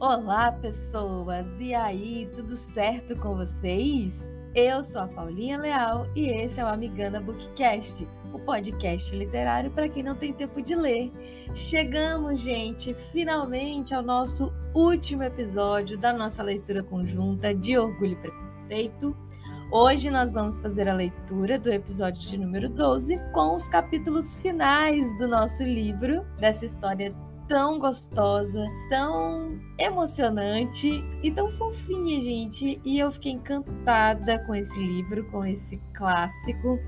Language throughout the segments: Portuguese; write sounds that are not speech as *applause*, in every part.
Olá, pessoas! E aí, tudo certo com vocês? Eu sou a Paulinha Leal e esse é o Amigana Bookcast, o podcast literário para quem não tem tempo de ler. Chegamos, gente, finalmente ao nosso último episódio da nossa leitura conjunta de Orgulho e Preconceito. Hoje nós vamos fazer a leitura do episódio de número 12 com os capítulos finais do nosso livro, dessa história tão gostosa, tão emocionante e tão fofinha, gente. E eu fiquei encantada com esse livro, com esse clássico.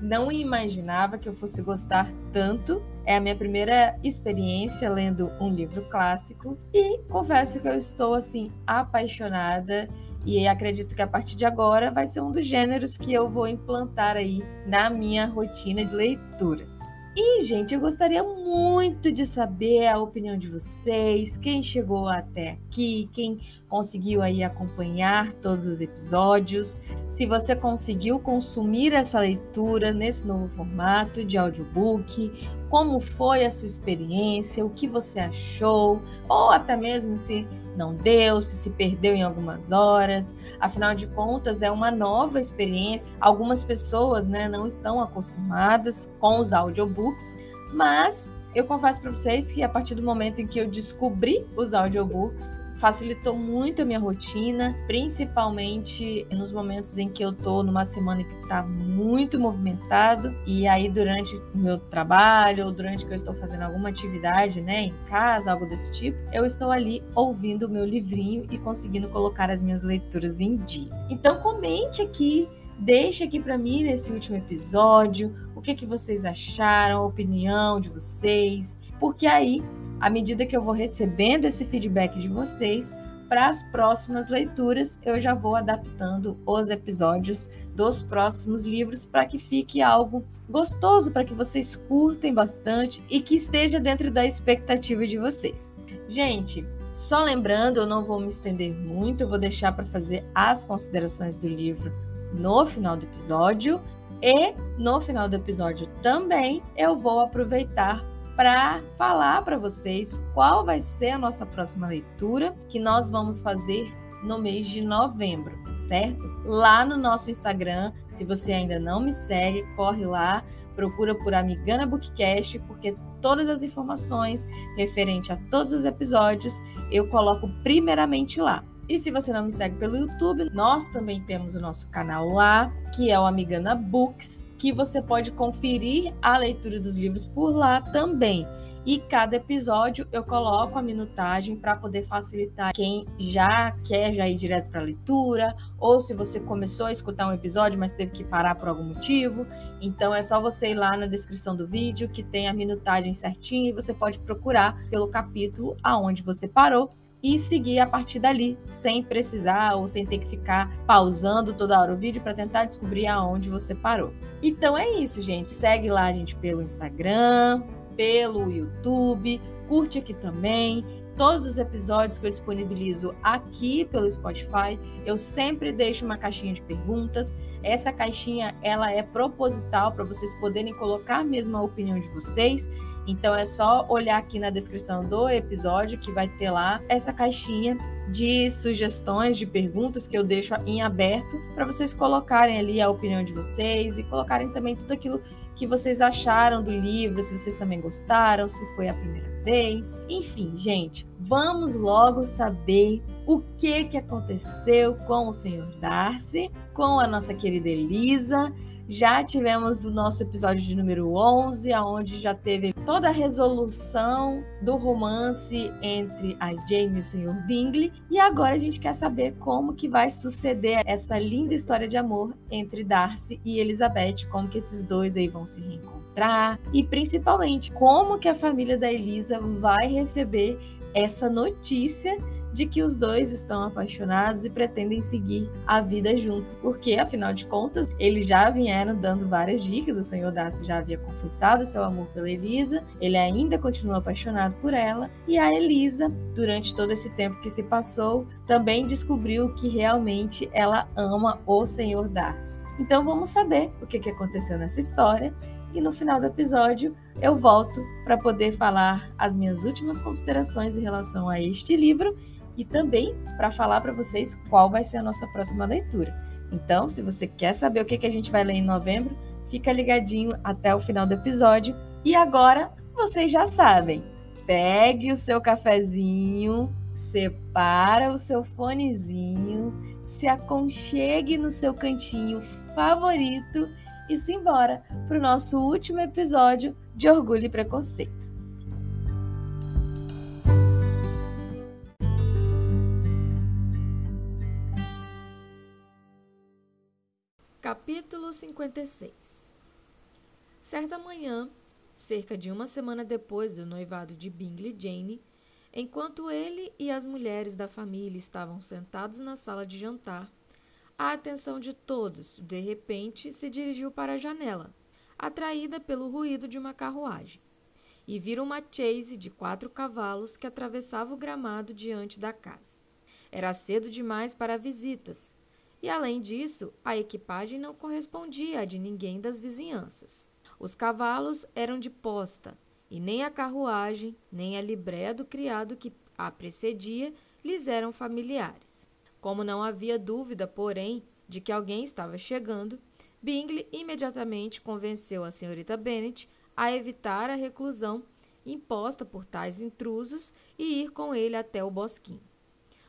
Não imaginava que eu fosse gostar tanto. É a minha primeira experiência lendo um livro clássico e confesso que eu estou assim apaixonada e acredito que a partir de agora vai ser um dos gêneros que eu vou implantar aí na minha rotina de leituras. E, gente, eu gostaria muito de saber a opinião de vocês, quem chegou até aqui, quem conseguiu aí acompanhar todos os episódios, se você conseguiu consumir essa leitura nesse novo formato de audiobook, como foi a sua experiência, o que você achou, ou até mesmo se não deu, se se perdeu em algumas horas. Afinal de contas, é uma nova experiência. Algumas pessoas né, não estão acostumadas com os audiobooks, mas eu confesso para vocês que a partir do momento em que eu descobri os audiobooks, facilitou muito a minha rotina, principalmente nos momentos em que eu tô numa semana que tá muito movimentado e aí durante o meu trabalho ou durante que eu estou fazendo alguma atividade, né, em casa, algo desse tipo, eu estou ali ouvindo o meu livrinho e conseguindo colocar as minhas leituras em dia. Então comente aqui Deixe aqui para mim nesse último episódio o que, que vocês acharam, a opinião de vocês, porque aí à medida que eu vou recebendo esse feedback de vocês, para as próximas leituras eu já vou adaptando os episódios dos próximos livros para que fique algo gostoso, para que vocês curtem bastante e que esteja dentro da expectativa de vocês. Gente, só lembrando, eu não vou me estender muito, eu vou deixar para fazer as considerações do livro no final do episódio. E no final do episódio também eu vou aproveitar para falar para vocês qual vai ser a nossa próxima leitura que nós vamos fazer no mês de novembro, certo? Lá no nosso Instagram, se você ainda não me segue, corre lá, procura por Amigana Bookcast, porque todas as informações referente a todos os episódios eu coloco primeiramente lá. E se você não me segue pelo YouTube, nós também temos o nosso canal lá, que é o Amigana Books que você pode conferir a leitura dos livros por lá também. E cada episódio eu coloco a minutagem para poder facilitar quem já quer já ir direto para a leitura, ou se você começou a escutar um episódio, mas teve que parar por algum motivo. Então é só você ir lá na descrição do vídeo que tem a minutagem certinha e você pode procurar pelo capítulo aonde você parou e seguir a partir dali, sem precisar ou sem ter que ficar pausando toda hora o vídeo para tentar descobrir aonde você parou. Então é isso, gente. Segue lá a gente pelo Instagram, pelo YouTube, curte aqui também. Todos os episódios que eu disponibilizo aqui pelo Spotify, eu sempre deixo uma caixinha de perguntas. Essa caixinha ela é proposital para vocês poderem colocar mesmo a opinião de vocês. Então é só olhar aqui na descrição do episódio que vai ter lá essa caixinha de sugestões, de perguntas que eu deixo em aberto para vocês colocarem ali a opinião de vocês e colocarem também tudo aquilo que vocês acharam do livro, se vocês também gostaram, se foi a primeira vez. Enfim, gente, vamos logo saber o que que aconteceu com o senhor Darcy, com a nossa querida Elisa já tivemos o nosso episódio de número 11, aonde já teve toda a resolução do romance entre a Jamie e o Sr. Bingley, e agora a gente quer saber como que vai suceder essa linda história de amor entre Darcy e Elizabeth, como que esses dois aí vão se reencontrar e principalmente como que a família da Elisa vai receber essa notícia de que os dois estão apaixonados e pretendem seguir a vida juntos, porque afinal de contas eles já vieram dando várias dicas. O senhor Darcy já havia confessado seu amor pela Elisa, ele ainda continua apaixonado por ela, e a Elisa, durante todo esse tempo que se passou, também descobriu que realmente ela ama o senhor Darcy. Então vamos saber o que aconteceu nessa história e no final do episódio eu volto para poder falar as minhas últimas considerações em relação a este livro e também para falar para vocês qual vai ser a nossa próxima leitura. Então, se você quer saber o que, que a gente vai ler em novembro, fica ligadinho até o final do episódio. E agora, vocês já sabem, pegue o seu cafezinho, separa o seu fonezinho, se aconchegue no seu cantinho favorito e se embora para o nosso último episódio de Orgulho e Preconceito. Capítulo 56 Certa manhã, cerca de uma semana depois do noivado de Bingley Jane, enquanto ele e as mulheres da família estavam sentados na sala de jantar, a atenção de todos, de repente, se dirigiu para a janela, atraída pelo ruído de uma carruagem, e viram uma chase de quatro cavalos que atravessava o gramado diante da casa. Era cedo demais para visitas, e além disso, a equipagem não correspondia à de ninguém das vizinhanças. Os cavalos eram de posta, e nem a carruagem, nem a libréia do criado que a precedia lhes eram familiares. Como não havia dúvida, porém, de que alguém estava chegando, Bingley imediatamente convenceu a senhorita Bennet a evitar a reclusão imposta por tais intrusos e ir com ele até o bosquinho.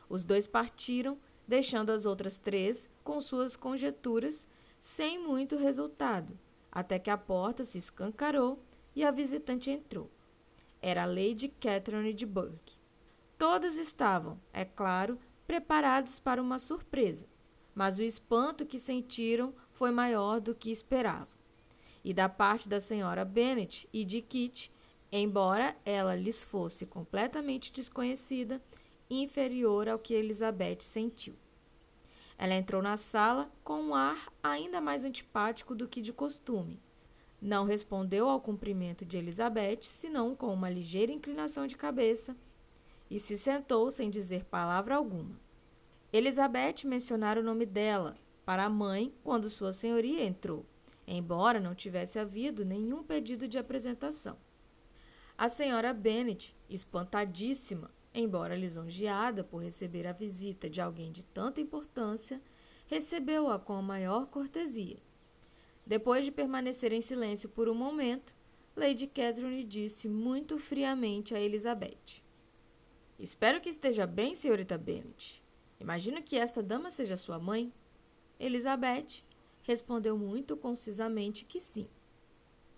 Os dois partiram deixando as outras três com suas conjecturas sem muito resultado, até que a porta se escancarou e a visitante entrou. Era a Lady Catherine de Burke. Todas estavam, é claro, preparadas para uma surpresa, mas o espanto que sentiram foi maior do que esperavam. E da parte da senhora Bennet e de Kit, embora ela lhes fosse completamente desconhecida, inferior ao que Elizabeth sentiu. Ela entrou na sala com um ar ainda mais antipático do que de costume. Não respondeu ao cumprimento de Elizabeth, senão com uma ligeira inclinação de cabeça, e se sentou sem dizer palavra alguma. Elizabeth mencionara o nome dela para a mãe quando Sua Senhoria entrou, embora não tivesse havido nenhum pedido de apresentação. A senhora Bennet, espantadíssima, embora lisonjeada por receber a visita de alguém de tanta importância, recebeu-a com a maior cortesia. Depois de permanecer em silêncio por um momento, Lady Catherine disse muito friamente a Elizabeth: Espero que esteja bem, senhorita Bennet. Imagino que esta dama seja sua mãe. Elizabeth respondeu muito concisamente que sim.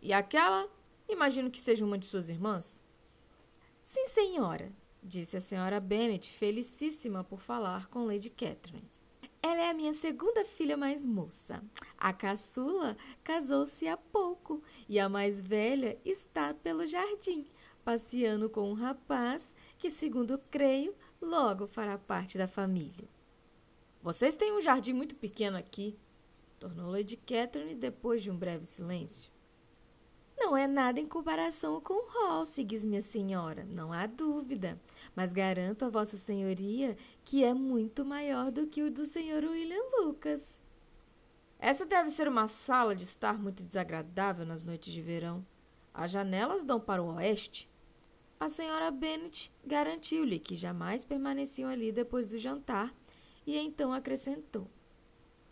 E aquela? Imagino que seja uma de suas irmãs. Sim, senhora, disse a senhora Bennet, felicíssima por falar com Lady Catherine. Ela é a minha segunda filha mais moça. A caçula casou-se há pouco e a mais velha está pelo jardim, passeando com um rapaz que, segundo creio, logo fará parte da família. Vocês têm um jardim muito pequeno aqui, tornou Lady Catherine depois de um breve silêncio. Não é nada em comparação com Halsigs, minha senhora, não há dúvida. Mas garanto a vossa senhoria que é muito maior do que o do senhor William Lucas. Essa deve ser uma sala de estar muito desagradável nas noites de verão. As janelas dão para o oeste. A senhora Bennet garantiu-lhe que jamais permaneciam ali depois do jantar e então acrescentou: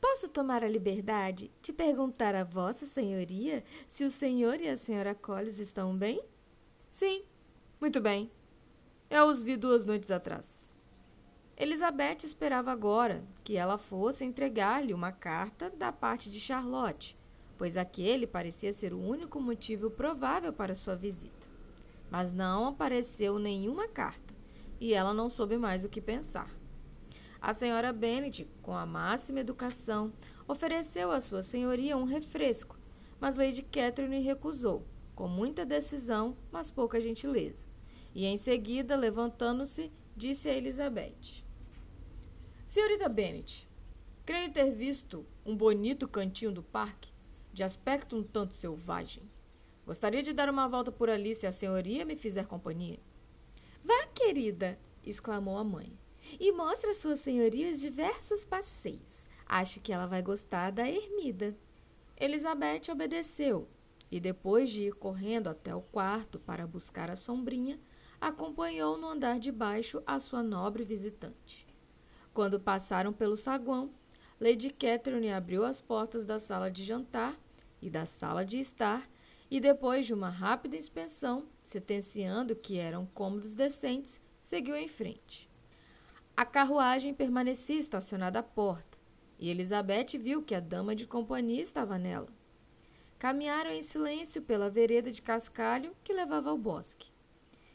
Posso tomar a liberdade de perguntar a Vossa Senhoria se o senhor e a senhora Collins estão bem? Sim, muito bem. Eu os vi duas noites atrás. Elizabeth esperava agora que ela fosse entregar-lhe uma carta da parte de Charlotte, pois aquele parecia ser o único motivo provável para sua visita. Mas não apareceu nenhuma carta e ela não soube mais o que pensar. A senhora Bennet, com a máxima educação, ofereceu à sua senhoria um refresco, mas Lady Catherine recusou, com muita decisão, mas pouca gentileza. E em seguida, levantando-se, disse a Elizabeth: Senhorita Bennet, creio ter visto um bonito cantinho do parque, de aspecto um tanto selvagem. Gostaria de dar uma volta por ali se a senhoria me fizer companhia. Vá, querida! exclamou a mãe e mostra a sua senhoria os diversos passeios. Acho que ela vai gostar da ermida. Elizabeth obedeceu e, depois de ir correndo até o quarto para buscar a sombrinha, acompanhou no andar de baixo a sua nobre visitante. Quando passaram pelo saguão, Lady Catherine abriu as portas da sala de jantar e da sala de estar e, depois de uma rápida inspeção, sentenciando que eram cômodos decentes, seguiu em frente. A carruagem permanecia estacionada à porta e Elizabeth viu que a dama de companhia estava nela. Caminharam em silêncio pela vereda de cascalho que levava ao bosque.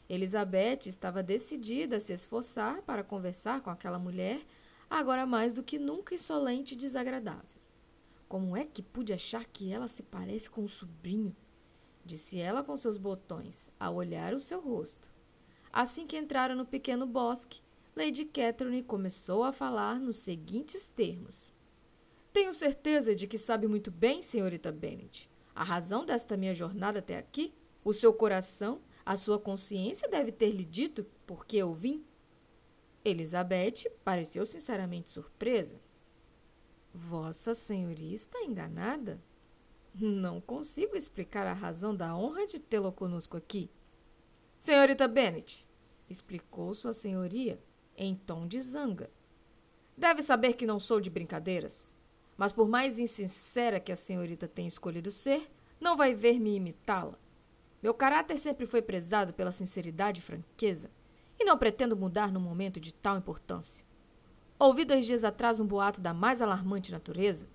Elizabeth estava decidida a se esforçar para conversar com aquela mulher, agora mais do que nunca insolente e desagradável. Como é que pude achar que ela se parece com o sobrinho? Disse ela com seus botões, ao olhar o seu rosto. Assim que entraram no pequeno bosque, Lady Catherine começou a falar nos seguintes termos. Tenho certeza de que sabe muito bem, senhorita Bennet, a razão desta minha jornada até aqui. O seu coração a sua consciência deve ter lhe dito por que eu vim? Elizabeth pareceu sinceramente surpresa. Vossa Senhoria está enganada? Não consigo explicar a razão da honra de tê-lo conosco aqui. Senhorita Bennet, explicou Sua Senhoria em tom de zanga. Deve saber que não sou de brincadeiras, mas por mais insincera que a senhorita tenha escolhido ser, não vai ver-me imitá-la. Meu caráter sempre foi prezado pela sinceridade e franqueza, e não pretendo mudar num momento de tal importância. Ouvi dois dias atrás um boato da mais alarmante natureza.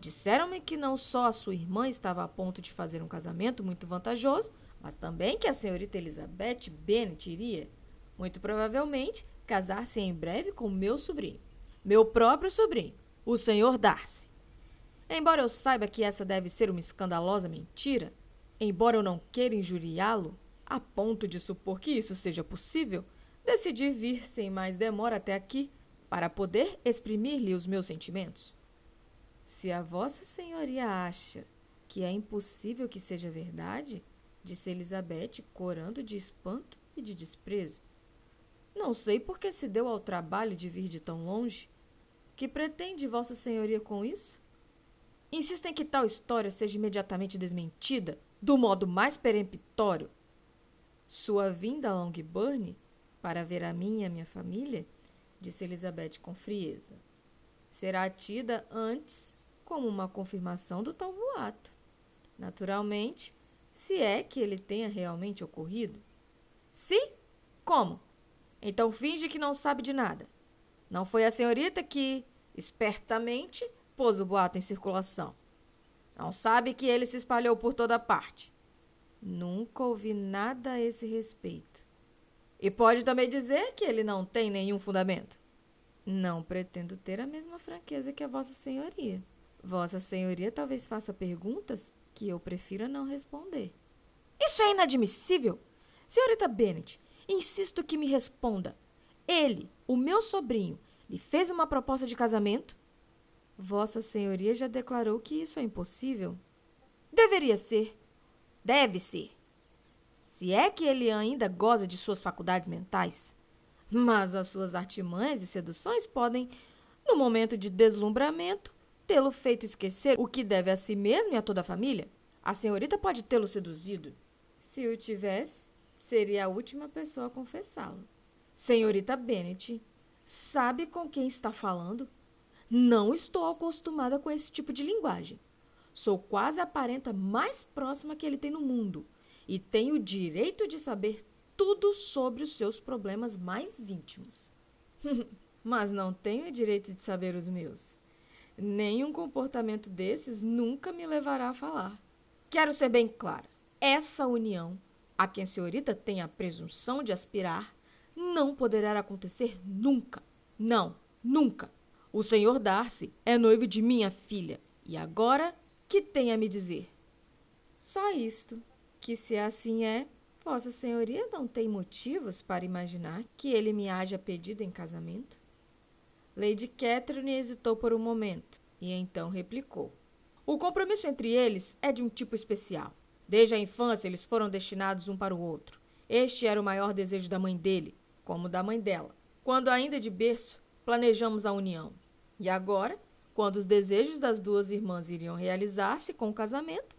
Disseram-me que não só a sua irmã estava a ponto de fazer um casamento muito vantajoso, mas também que a senhorita Elizabeth Bennet iria, muito provavelmente, casar-se em breve com meu sobrinho, meu próprio sobrinho, o senhor Darcy. Embora eu saiba que essa deve ser uma escandalosa mentira, Embora eu não queira injuriá-lo, a ponto de supor que isso seja possível, decidi vir sem mais demora até aqui para poder exprimir-lhe os meus sentimentos. Se a Vossa Senhoria acha que é impossível que seja verdade, disse Elizabeth, corando de espanto e de desprezo. Não sei por que se deu ao trabalho de vir de tão longe. Que pretende Vossa Senhoria com isso? Insisto em que tal história seja imediatamente desmentida do modo mais peremptório. Sua vinda a Longbourn para ver a mim e a minha família, disse Elizabeth com frieza, será tida antes como uma confirmação do tal boato. Naturalmente, se é que ele tenha realmente ocorrido. Se? Como? Então finge que não sabe de nada. Não foi a senhorita que, espertamente, pôs o boato em circulação. Não sabe que ele se espalhou por toda parte. Nunca ouvi nada a esse respeito. E pode também dizer que ele não tem nenhum fundamento. Não pretendo ter a mesma franqueza que a Vossa Senhoria. Vossa Senhoria talvez faça perguntas que eu prefira não responder. Isso é inadmissível! Senhorita Bennet, insisto que me responda. Ele, o meu sobrinho, lhe fez uma proposta de casamento? Vossa Senhoria já declarou que isso é impossível. Deveria ser. Deve ser. Se é que ele ainda goza de suas faculdades mentais. Mas as suas artimanhas e seduções podem, no momento de deslumbramento, tê-lo feito esquecer o que deve a si mesmo e a toda a família. A senhorita pode tê-lo seduzido. Se o tivesse, seria a última pessoa a confessá-lo. Senhorita Bennet, sabe com quem está falando? Não estou acostumada com esse tipo de linguagem. Sou quase a parenta mais próxima que ele tem no mundo e tenho o direito de saber tudo sobre os seus problemas mais íntimos. *laughs* Mas não tenho o direito de saber os meus. Nenhum comportamento desses nunca me levará a falar. Quero ser bem clara: essa união, a quem a senhorita tem a presunção de aspirar, não poderá acontecer nunca. Não, nunca. O senhor Darcy é noivo de minha filha. E agora, que tem a me dizer? Só isto, que se assim é, Vossa Senhoria não tem motivos para imaginar que ele me haja pedido em casamento? Lady Catherine hesitou por um momento e então replicou. O compromisso entre eles é de um tipo especial. Desde a infância, eles foram destinados um para o outro. Este era o maior desejo da mãe dele, como da mãe dela. Quando ainda de berço, planejamos a união. E agora, quando os desejos das duas irmãs iriam realizar-se com o casamento,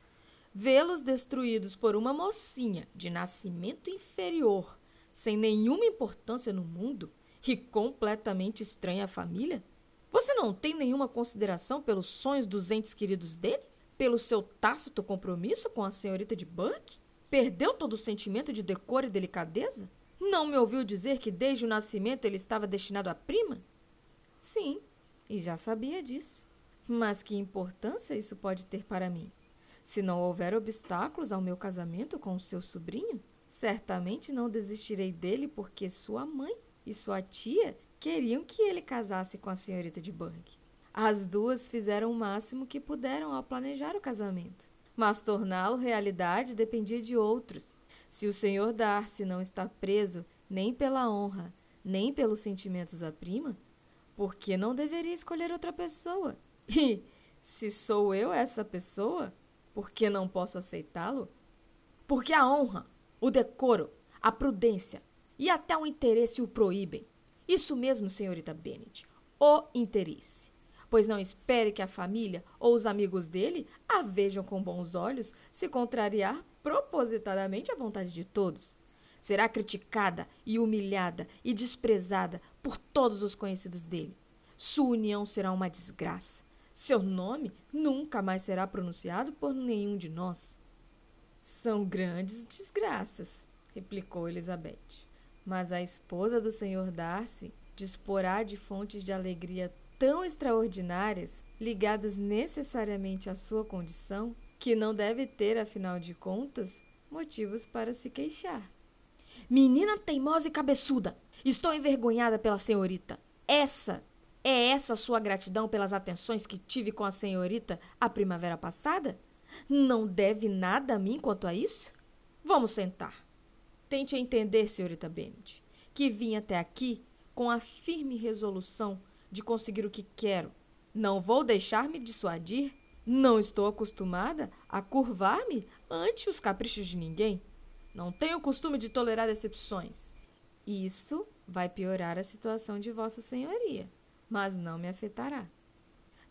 vê-los destruídos por uma mocinha de nascimento inferior, sem nenhuma importância no mundo e completamente estranha à família? Você não tem nenhuma consideração pelos sonhos dos entes queridos dele? Pelo seu tácito compromisso com a senhorita de Burke? Perdeu todo o sentimento de decoro e delicadeza? Não me ouviu dizer que desde o nascimento ele estava destinado à prima? Sim, e já sabia disso. Mas que importância isso pode ter para mim? Se não houver obstáculos ao meu casamento com o seu sobrinho, certamente não desistirei dele porque sua mãe e sua tia queriam que ele casasse com a senhorita de Burke. As duas fizeram o máximo que puderam ao planejar o casamento, mas torná-lo realidade dependia de outros. Se o senhor Darcy não está preso nem pela honra, nem pelos sentimentos à prima, por que não deveria escolher outra pessoa? *laughs* E se sou eu essa pessoa, por que não posso aceitá-lo? Porque a honra, o decoro, a prudência e até o interesse o proíbem. Isso mesmo, senhorita Bennet, o interesse. Pois não espere que a família ou os amigos dele a vejam com bons olhos se contrariar propositadamente a vontade de todos. Será criticada e humilhada e desprezada por todos os conhecidos dele. Sua união será uma desgraça. Seu nome nunca mais será pronunciado por nenhum de nós. São grandes desgraças, replicou Elizabeth. Mas a esposa do senhor Darcy disporá de fontes de alegria tão extraordinárias, ligadas necessariamente à sua condição, que não deve ter, afinal de contas, motivos para se queixar. Menina teimosa e cabeçuda! Estou envergonhada pela senhorita. Essa é essa sua gratidão pelas atenções que tive com a senhorita a primavera passada? Não deve nada a mim quanto a isso? Vamos sentar. Tente entender, senhorita Bennet, que vim até aqui com a firme resolução de conseguir o que quero. Não vou deixar-me dissuadir. Não estou acostumada a curvar-me ante os caprichos de ninguém. Não tenho costume de tolerar decepções. Isso vai piorar a situação de Vossa Senhoria mas não me afetará.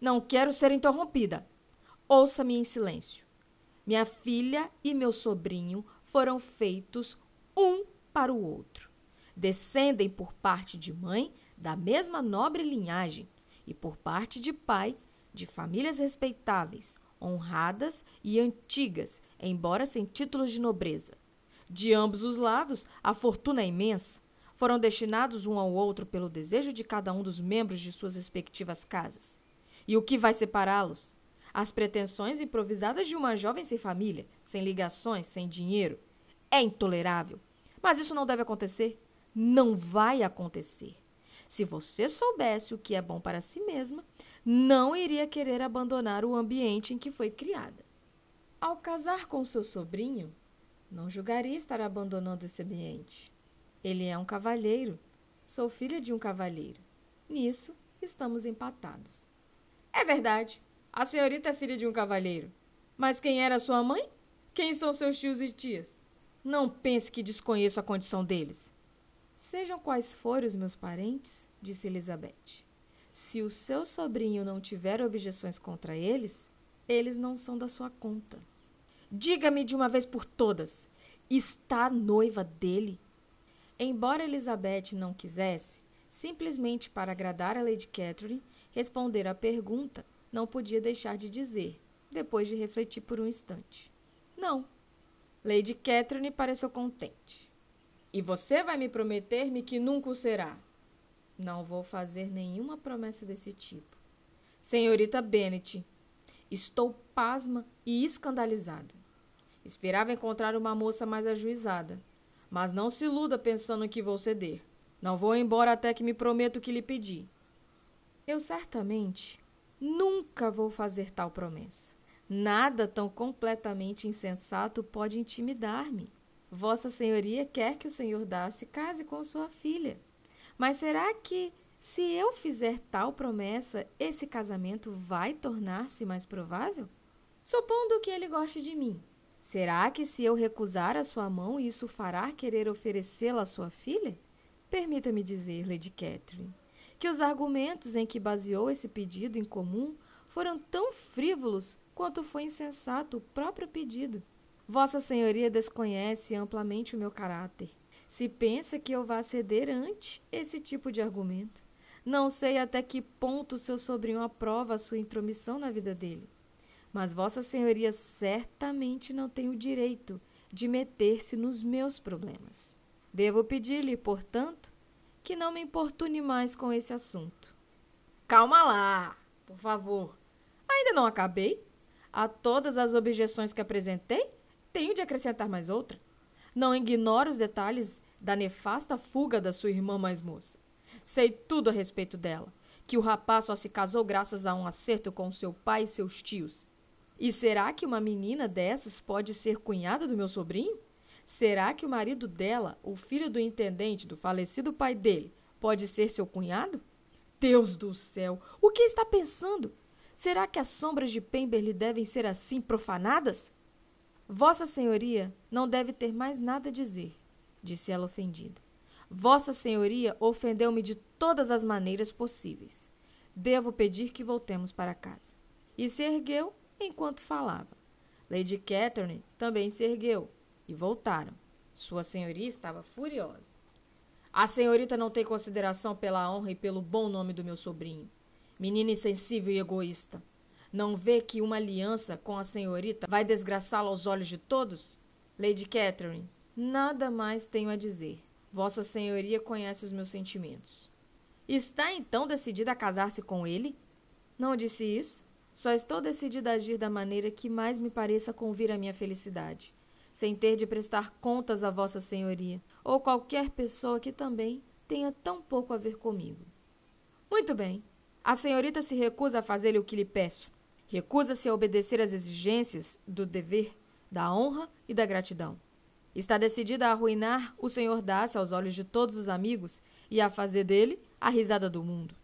Não quero ser interrompida. Ouça-me em silêncio. Minha filha e meu sobrinho foram feitos um para o outro. Descendem por parte de mãe da mesma nobre linhagem e por parte de pai de famílias respeitáveis, honradas e antigas, embora sem títulos de nobreza. De ambos os lados, a fortuna é imensa foram destinados um ao outro pelo desejo de cada um dos membros de suas respectivas casas. E o que vai separá-los? As pretensões improvisadas de uma jovem sem família, sem ligações, sem dinheiro. É intolerável. Mas isso não deve acontecer. Não vai acontecer. Se você soubesse o que é bom para si mesma, não iria querer abandonar o ambiente em que foi criada. Ao casar com seu sobrinho, não julgaria estar abandonando esse ambiente. Ele é um cavalheiro. Sou filha de um cavalheiro. Nisso, estamos empatados. É verdade. A senhorita é filha de um cavalheiro. Mas quem era sua mãe? Quem são seus tios e tias? Não pense que desconheço a condição deles. Sejam quais forem os meus parentes, disse Elizabeth. Se o seu sobrinho não tiver objeções contra eles, eles não são da sua conta. Diga-me de uma vez por todas: está noiva dele? Embora Elizabeth não quisesse, simplesmente para agradar a Lady Catherine, responder à pergunta, não podia deixar de dizer, depois de refletir por um instante. Não. Lady Catherine pareceu contente. E você vai me prometer-me que nunca o será? Não vou fazer nenhuma promessa desse tipo. Senhorita Bennet, estou pasma e escandalizada. Esperava encontrar uma moça mais ajuizada. Mas não se iluda pensando que vou ceder. Não vou embora até que me prometa o que lhe pedi. Eu certamente nunca vou fazer tal promessa. Nada tão completamente insensato pode intimidar-me. Vossa Senhoria quer que o senhor Darcy case com sua filha. Mas será que, se eu fizer tal promessa, esse casamento vai tornar-se mais provável? Supondo que ele goste de mim, Será que se eu recusar a sua mão, isso fará querer oferecê-la à sua filha? Permita-me dizer, Lady Catherine, que os argumentos em que baseou esse pedido em comum foram tão frívolos quanto foi insensato o próprio pedido. Vossa Senhoria desconhece amplamente o meu caráter. Se pensa que eu vá ceder ante esse tipo de argumento. Não sei até que ponto seu sobrinho aprova a sua intromissão na vida dele. Mas Vossa Senhoria certamente não tem o direito de meter-se nos meus problemas. Devo pedir-lhe, portanto, que não me importune mais com esse assunto. Calma lá, por favor. Ainda não acabei. A todas as objeções que apresentei, tenho de acrescentar mais outra. Não ignoro os detalhes da nefasta fuga da sua irmã mais moça. Sei tudo a respeito dela. Que o rapaz só se casou graças a um acerto com seu pai e seus tios. E será que uma menina dessas pode ser cunhada do meu sobrinho? Será que o marido dela, o filho do intendente do falecido pai dele, pode ser seu cunhado? Deus do céu, o que está pensando? Será que as sombras de Pemberley devem ser assim profanadas? Vossa Senhoria não deve ter mais nada a dizer, disse ela ofendida. Vossa Senhoria ofendeu-me de todas as maneiras possíveis. Devo pedir que voltemos para casa. E se ergueu enquanto falava. Lady Catherine também se ergueu e voltaram. Sua senhoria estava furiosa. A senhorita não tem consideração pela honra e pelo bom nome do meu sobrinho. Menina insensível e egoísta. Não vê que uma aliança com a senhorita vai desgraçá-la aos olhos de todos? Lady Catherine, nada mais tenho a dizer. Vossa Senhoria conhece os meus sentimentos. Está então decidida a casar-se com ele? Não disse isso. Só estou decidida a agir da maneira que mais me pareça convir à minha felicidade, sem ter de prestar contas a Vossa Senhoria, ou qualquer pessoa que também tenha tão pouco a ver comigo. Muito bem. A senhorita se recusa a fazer-lhe o que lhe peço. Recusa-se a obedecer às exigências do dever, da honra e da gratidão. Está decidida a arruinar o senhor Darcy aos olhos de todos os amigos e a fazer dele a risada do mundo.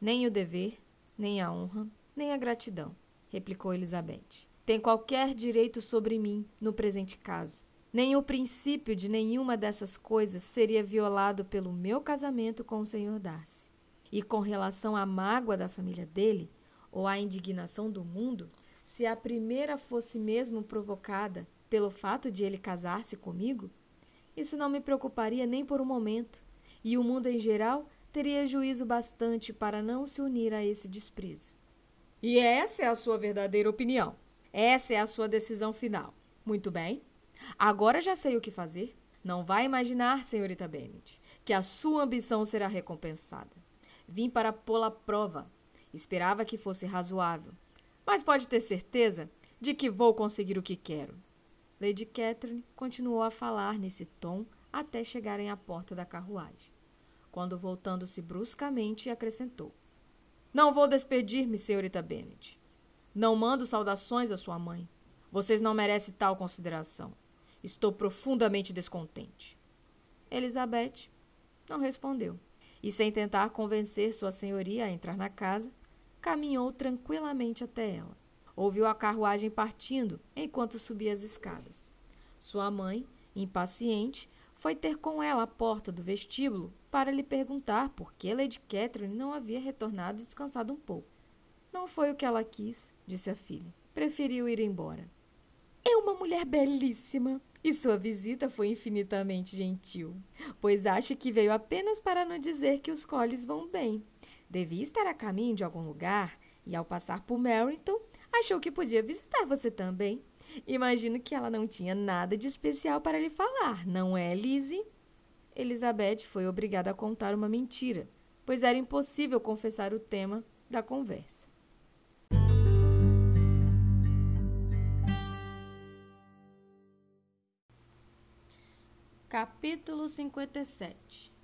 Nem o dever, nem a honra, nem a gratidão, replicou Elizabeth. Tem qualquer direito sobre mim no presente caso. Nem o princípio de nenhuma dessas coisas seria violado pelo meu casamento com o senhor Darcy. E com relação à mágoa da família dele, ou à indignação do mundo, se a primeira fosse mesmo provocada pelo fato de ele casar-se comigo, isso não me preocuparia nem por um momento, e o mundo em geral teria juízo bastante para não se unir a esse desprezo. E essa é a sua verdadeira opinião. Essa é a sua decisão final. Muito bem. Agora já sei o que fazer. Não vai imaginar, senhorita Bennet, que a sua ambição será recompensada. Vim para pô-la prova. Esperava que fosse razoável. Mas pode ter certeza de que vou conseguir o que quero. Lady Catherine continuou a falar nesse tom até chegarem à porta da carruagem, quando, voltando-se bruscamente, acrescentou: Não vou despedir-me, senhorita Bennet. Não mando saudações à sua mãe. Vocês não merecem tal consideração. Estou profundamente descontente. Elizabeth não respondeu e, sem tentar convencer Sua Senhoria a entrar na casa, caminhou tranquilamente até ela. Ouviu a carruagem partindo enquanto subia as escadas. Sua mãe, impaciente, foi ter com ela à porta do vestíbulo para lhe perguntar por que Lady Catherine não havia retornado e descansado um pouco. Não foi o que ela quis, disse a filha. Preferiu ir embora. É uma mulher belíssima, e sua visita foi infinitamente gentil, pois acho que veio apenas para nos dizer que os coles vão bem. Devia estar a caminho de algum lugar e, ao passar por Merrington, achou que podia visitar você também. Imagino que ela não tinha nada de especial para lhe falar, não é, Lizzie? Elizabeth foi obrigada a contar uma mentira, pois era impossível confessar o tema da conversa. Capítulo 57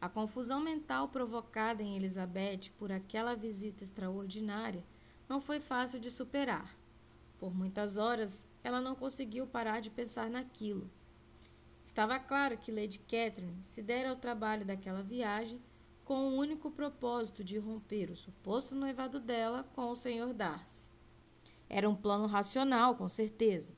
A confusão mental provocada em Elizabeth por aquela visita extraordinária não foi fácil de superar. Por muitas horas, ela não conseguiu parar de pensar naquilo. Estava claro que Lady Catherine se dera ao trabalho daquela viagem com o único propósito de romper o suposto noivado dela com o Sr. Darcy. Era um plano racional, com certeza.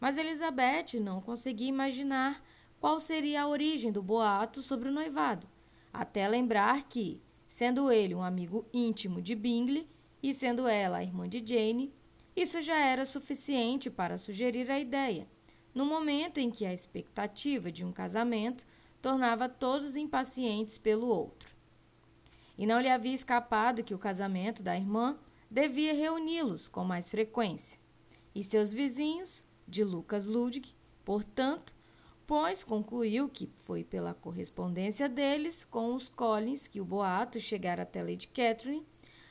Mas Elizabeth não conseguia imaginar qual seria a origem do boato sobre o noivado, até lembrar que, sendo ele um amigo íntimo de Bingley, e sendo ela a irmã de Jane, isso já era suficiente para sugerir a ideia, no momento em que a expectativa de um casamento tornava todos impacientes pelo outro. E não lhe havia escapado que o casamento da irmã devia reuni-los com mais frequência. E seus vizinhos, de Lucas Ludwig, portanto, pois concluiu que foi pela correspondência deles com os Collins que o boato chegara até Lady Catherine,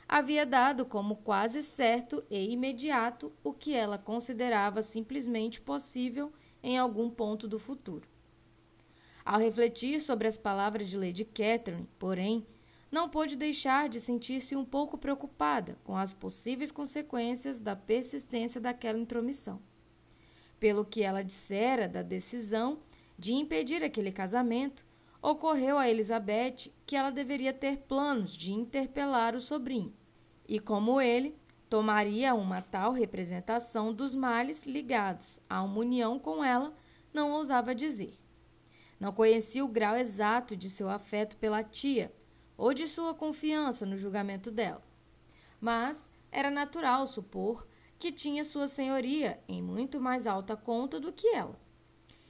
havia dado como quase certo e imediato o que ela considerava simplesmente possível em algum ponto do futuro. Ao refletir sobre as palavras de Lady Catherine, porém, não pôde deixar de sentir-se um pouco preocupada com as possíveis consequências da persistência daquela intromissão. Pelo que ela dissera da decisão de impedir aquele casamento, ocorreu a Elizabeth que ela deveria ter planos de interpelar o sobrinho, e como ele, tomaria uma tal representação dos males ligados a uma união com ela, não ousava dizer. Não conhecia o grau exato de seu afeto pela tia ou de sua confiança no julgamento dela. Mas era natural supor que tinha sua senhoria em muito mais alta conta do que ela.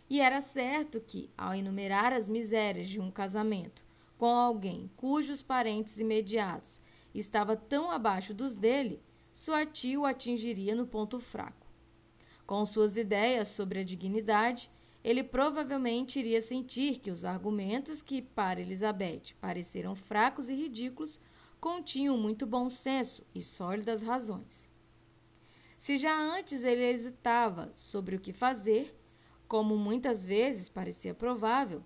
E era certo que, ao enumerar as misérias de um casamento com alguém cujos parentes imediatos estava tão abaixo dos dele, sua tia o atingiria no ponto fraco. Com suas ideias sobre a dignidade, ele provavelmente iria sentir que os argumentos que, para Elizabeth, pareceram fracos e ridículos, continham muito bom senso e sólidas razões. Se já antes ele hesitava sobre o que fazer, como muitas vezes parecia provável,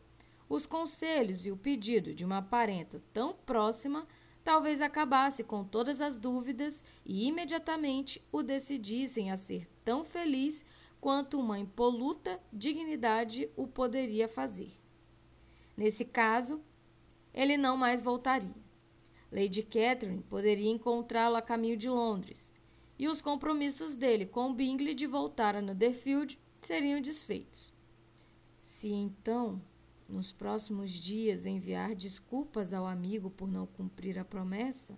os conselhos e o pedido de uma parenta tão próxima talvez acabasse com todas as dúvidas e imediatamente o decidissem a ser tão feliz quanto uma impoluta dignidade o poderia fazer. Nesse caso, ele não mais voltaria. Lady Catherine poderia encontrá-lo a caminho de Londres, e os compromissos dele com Bingley de voltar a Netherfield seriam desfeitos. Se então nos próximos dias enviar desculpas ao amigo por não cumprir a promessa,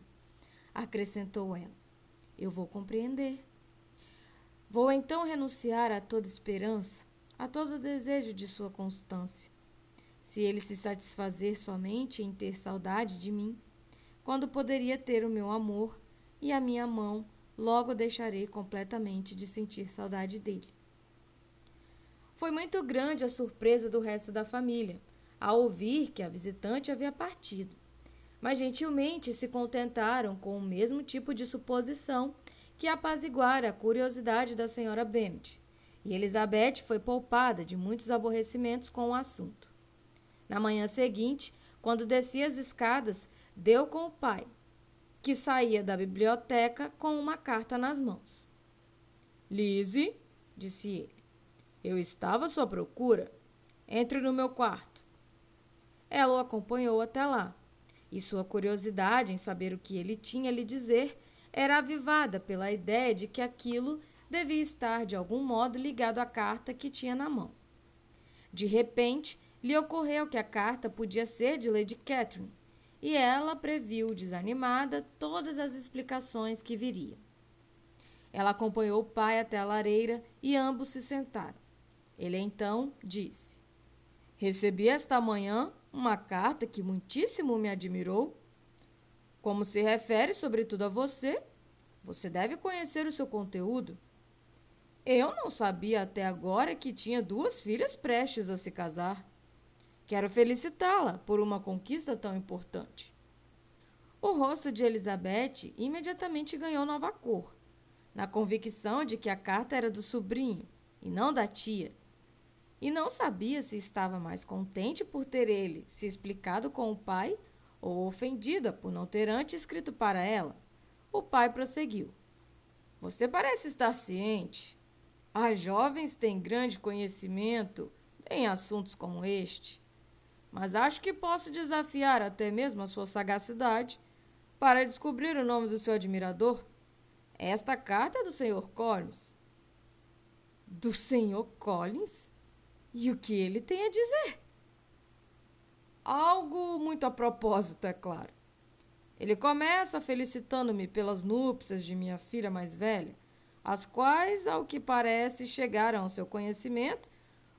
acrescentou ela. Eu vou compreender. Vou então renunciar a toda esperança, a todo desejo de sua constância. Se ele se satisfazer somente em ter saudade de mim, quando poderia ter o meu amor e a minha mão, logo deixarei completamente de sentir saudade dele. Foi muito grande a surpresa do resto da família ao ouvir que a visitante havia partido, mas gentilmente se contentaram com o mesmo tipo de suposição que apaziguara a curiosidade da senhora Bennet, e Elizabeth foi poupada de muitos aborrecimentos com o assunto. Na manhã seguinte, quando descia as escadas, deu com o pai, que saía da biblioteca com uma carta nas mãos. Lise, disse ele, eu estava à sua procura. Entre no meu quarto. Ela o acompanhou até lá, e sua curiosidade em saber o que ele tinha a lhe dizer era avivada pela ideia de que aquilo devia estar de algum modo ligado à carta que tinha na mão. De repente, lhe ocorreu que a carta podia ser de Lady Catherine, e ela previu, desanimada, todas as explicações que viriam. Ela acompanhou o pai até a lareira e ambos se sentaram. Ele então disse: Recebi esta manhã uma carta que muitíssimo me admirou. Como se refere sobretudo a você, você deve conhecer o seu conteúdo. Eu não sabia até agora que tinha duas filhas prestes a se casar. Quero felicitá-la por uma conquista tão importante. O rosto de Elizabeth imediatamente ganhou nova cor, na convicção de que a carta era do sobrinho e não da tia e não sabia se estava mais contente por ter ele se explicado com o pai ou ofendida por não ter antes escrito para ela. O pai prosseguiu: Você parece estar ciente. As jovens têm grande conhecimento em assuntos como este, mas acho que posso desafiar até mesmo a sua sagacidade para descobrir o nome do seu admirador. Esta carta é do Sr. Collins. Do Sr. Collins? E o que ele tem a dizer? Algo muito a propósito, é claro. Ele começa felicitando-me pelas núpcias de minha filha mais velha, as quais, ao que parece, chegaram ao seu conhecimento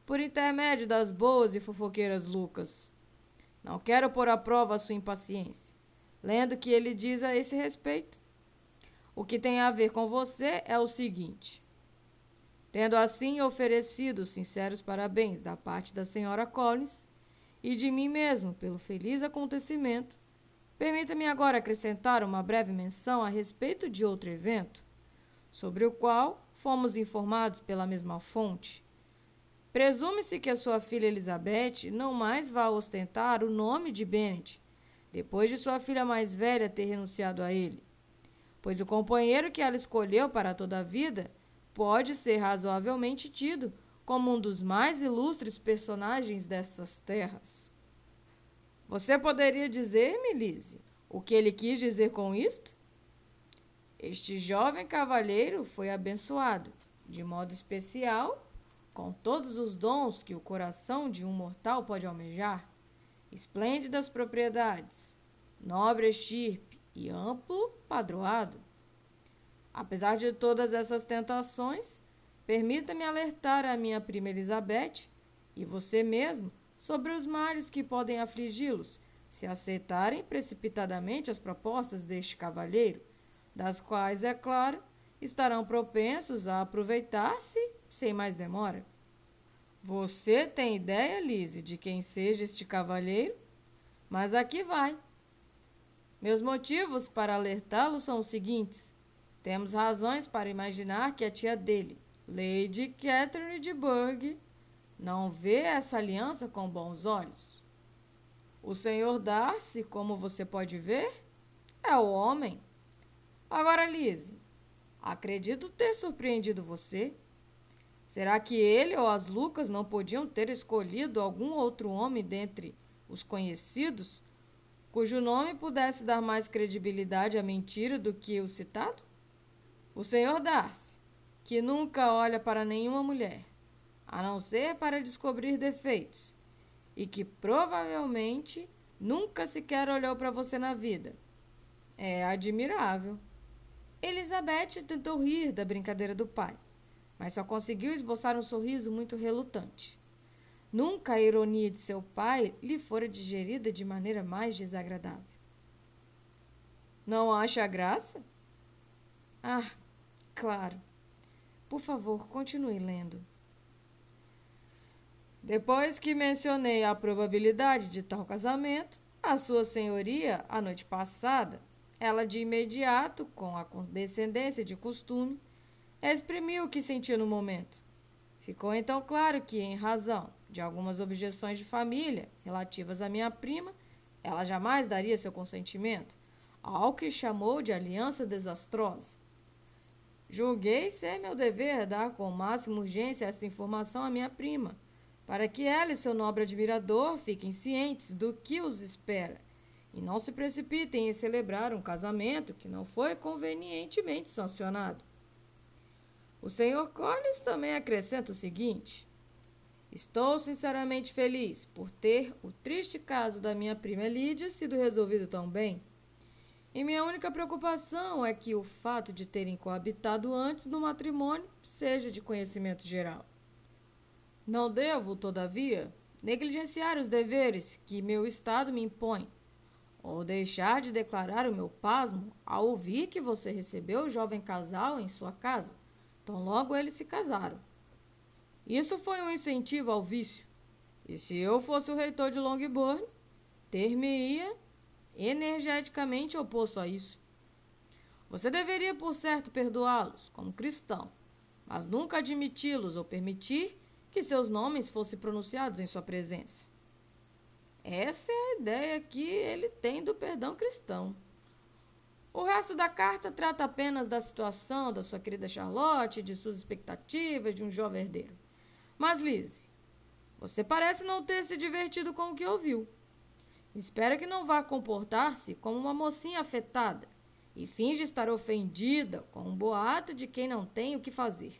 por intermédio das boas e fofoqueiras Lucas. Não quero pôr à prova a sua impaciência, lendo o que ele diz a esse respeito. O que tem a ver com você é o seguinte: tendo assim oferecido sinceros parabéns da parte da senhora Collins e de mim mesmo pelo feliz acontecimento, permita-me agora acrescentar uma breve menção a respeito de outro evento, sobre o qual fomos informados pela mesma fonte. Presume-se que a sua filha Elizabeth não mais vá ostentar o nome de Bennet, depois de sua filha mais velha ter renunciado a ele, pois o companheiro que ela escolheu para toda a vida pode ser razoavelmente tido como um dos mais ilustres personagens dessas terras. Você poderia dizer-me, Lise, o que ele quis dizer com isto? Este jovem cavalheiro foi abençoado, de modo especial, com todos os dons que o coração de um mortal pode almejar, esplêndidas propriedades, nobre estirpe e amplo padroado. Apesar de todas essas tentações, permita-me alertar a minha prima Elizabeth e você mesmo sobre os males que podem afligi-los se aceitarem precipitadamente as propostas deste cavalheiro, das quais, é claro, estarão propensos a aproveitar-se sem mais demora. Você tem ideia, Lise, de quem seja este cavalheiro? Mas aqui vai. Meus motivos para alertá-lo são os seguintes. Temos razões para imaginar que a tia dele, Lady Catherine de Burgh, não vê essa aliança com bons olhos. O senhor Darcy, como você pode ver, é o homem. Agora, Lise, acredito ter surpreendido você. Será que ele ou as Lucas não podiam ter escolhido algum outro homem dentre os conhecidos, cujo nome pudesse dar mais credibilidade à mentira do que o citado? O senhor Darcy, que nunca olha para nenhuma mulher, a não ser para descobrir defeitos, e que provavelmente nunca sequer olhou para você na vida. É admirável. Elizabeth tentou rir da brincadeira do pai mas só conseguiu esboçar um sorriso muito relutante. Nunca a ironia de seu pai lhe fora digerida de maneira mais desagradável. Não acha graça? Ah, claro. Por favor, continue lendo. Depois que mencionei a probabilidade de tal casamento, a sua senhoria, a noite passada, ela de imediato, com a condescendência de costume, exprimiu o que sentiu no momento. Ficou então claro que, em razão de algumas objeções de família relativas à minha prima, ela jamais daria seu consentimento ao que chamou de aliança desastrosa. Julguei ser meu dever dar com máxima urgência esta informação à minha prima, para que ela e seu nobre admirador fiquem cientes do que os espera e não se precipitem em celebrar um casamento que não foi convenientemente sancionado. O Sr. Collins também acrescenta o seguinte: Estou sinceramente feliz por ter o triste caso da minha prima Lídia sido resolvido tão bem. E minha única preocupação é que o fato de terem coabitado antes do matrimônio seja de conhecimento geral. Não devo, todavia, negligenciar os deveres que meu Estado me impõe, ou deixar de declarar o meu pasmo ao ouvir que você recebeu o jovem casal em sua casa. Tão logo eles se casaram. Isso foi um incentivo ao vício. E se eu fosse o reitor de Longbourn, ter-me-ia energeticamente oposto a isso. Você deveria, por certo, perdoá-los, como cristão, mas nunca admiti-los ou permitir que seus nomes fossem pronunciados em sua presença. Essa é a ideia que ele tem do perdão cristão. O resto da carta trata apenas da situação da sua querida Charlotte, de suas expectativas de um jovem herdeiro. Mas, Lizzie, você parece não ter se divertido com o que ouviu. Espero que não vá comportar-se como uma mocinha afetada e finge estar ofendida com um boato de quem não tem o que fazer.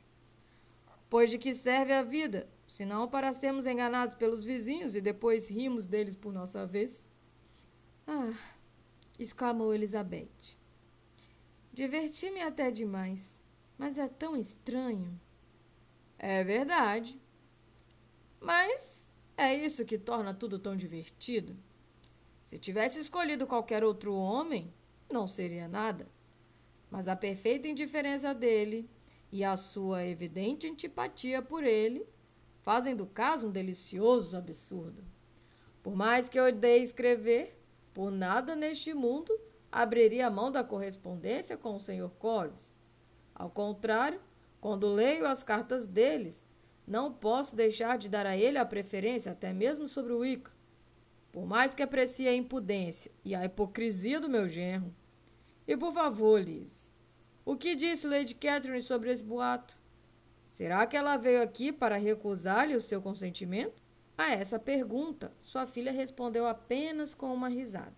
Pois de que serve a vida, se não para sermos enganados pelos vizinhos e depois rimos deles por nossa vez? Ah, exclamou Elizabeth. Diverti-me até demais, mas é tão estranho. É verdade. Mas é isso que torna tudo tão divertido. Se tivesse escolhido qualquer outro homem, não seria nada. Mas a perfeita indiferença dele e a sua evidente antipatia por ele fazem do caso um delicioso absurdo. Por mais que eu odeie escrever, por nada neste mundo abriria a mão da correspondência com o Sr. Collins. Ao contrário, quando leio as cartas deles, não posso deixar de dar a ele a preferência, até mesmo sobre o Wicca. Por mais que aprecie a impudência e a hipocrisia do meu genro. E por favor, Lizzie, o que disse Lady Catherine sobre esse boato? Será que ela veio aqui para recusar-lhe o seu consentimento? A essa pergunta, sua filha respondeu apenas com uma risada.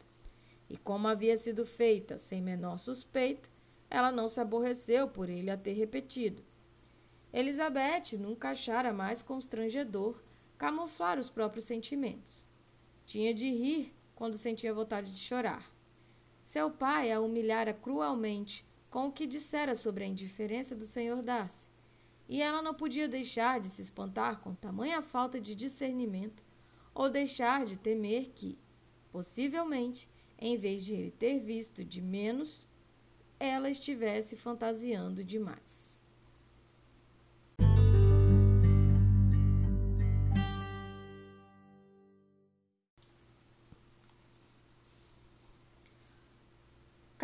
E como havia sido feita sem menor suspeita, ela não se aborreceu por ele a ter repetido. Elizabeth nunca achara mais constrangedor camuflar os próprios sentimentos. Tinha de rir quando sentia vontade de chorar. Seu pai a humilhara cruelmente com o que dissera sobre a indiferença do Sr. Darcy, e ela não podia deixar de se espantar com tamanha falta de discernimento ou deixar de temer que, possivelmente, em vez de ele ter visto de menos, ela estivesse fantasiando demais.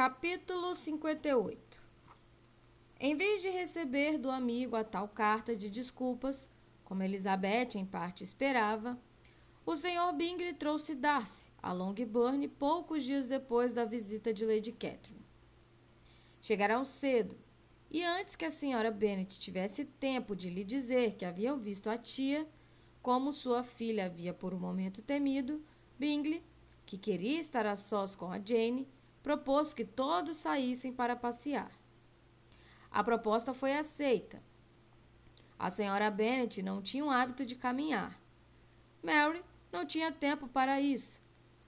Capítulo 58 Em vez de receber do amigo a tal carta de desculpas, como Elizabeth em parte esperava, o Sr. Bingley trouxe Darcy a Longbourn poucos dias depois da visita de Lady Catherine. Chegaram cedo, e antes que a Sra. Bennet tivesse tempo de lhe dizer que haviam visto a tia, como sua filha havia por um momento temido, Bingley, que queria estar a sós com a Jane, propôs que todos saíssem para passear. A proposta foi aceita. A senhora Bennet não tinha o hábito de caminhar. Mary não tinha tempo para isso,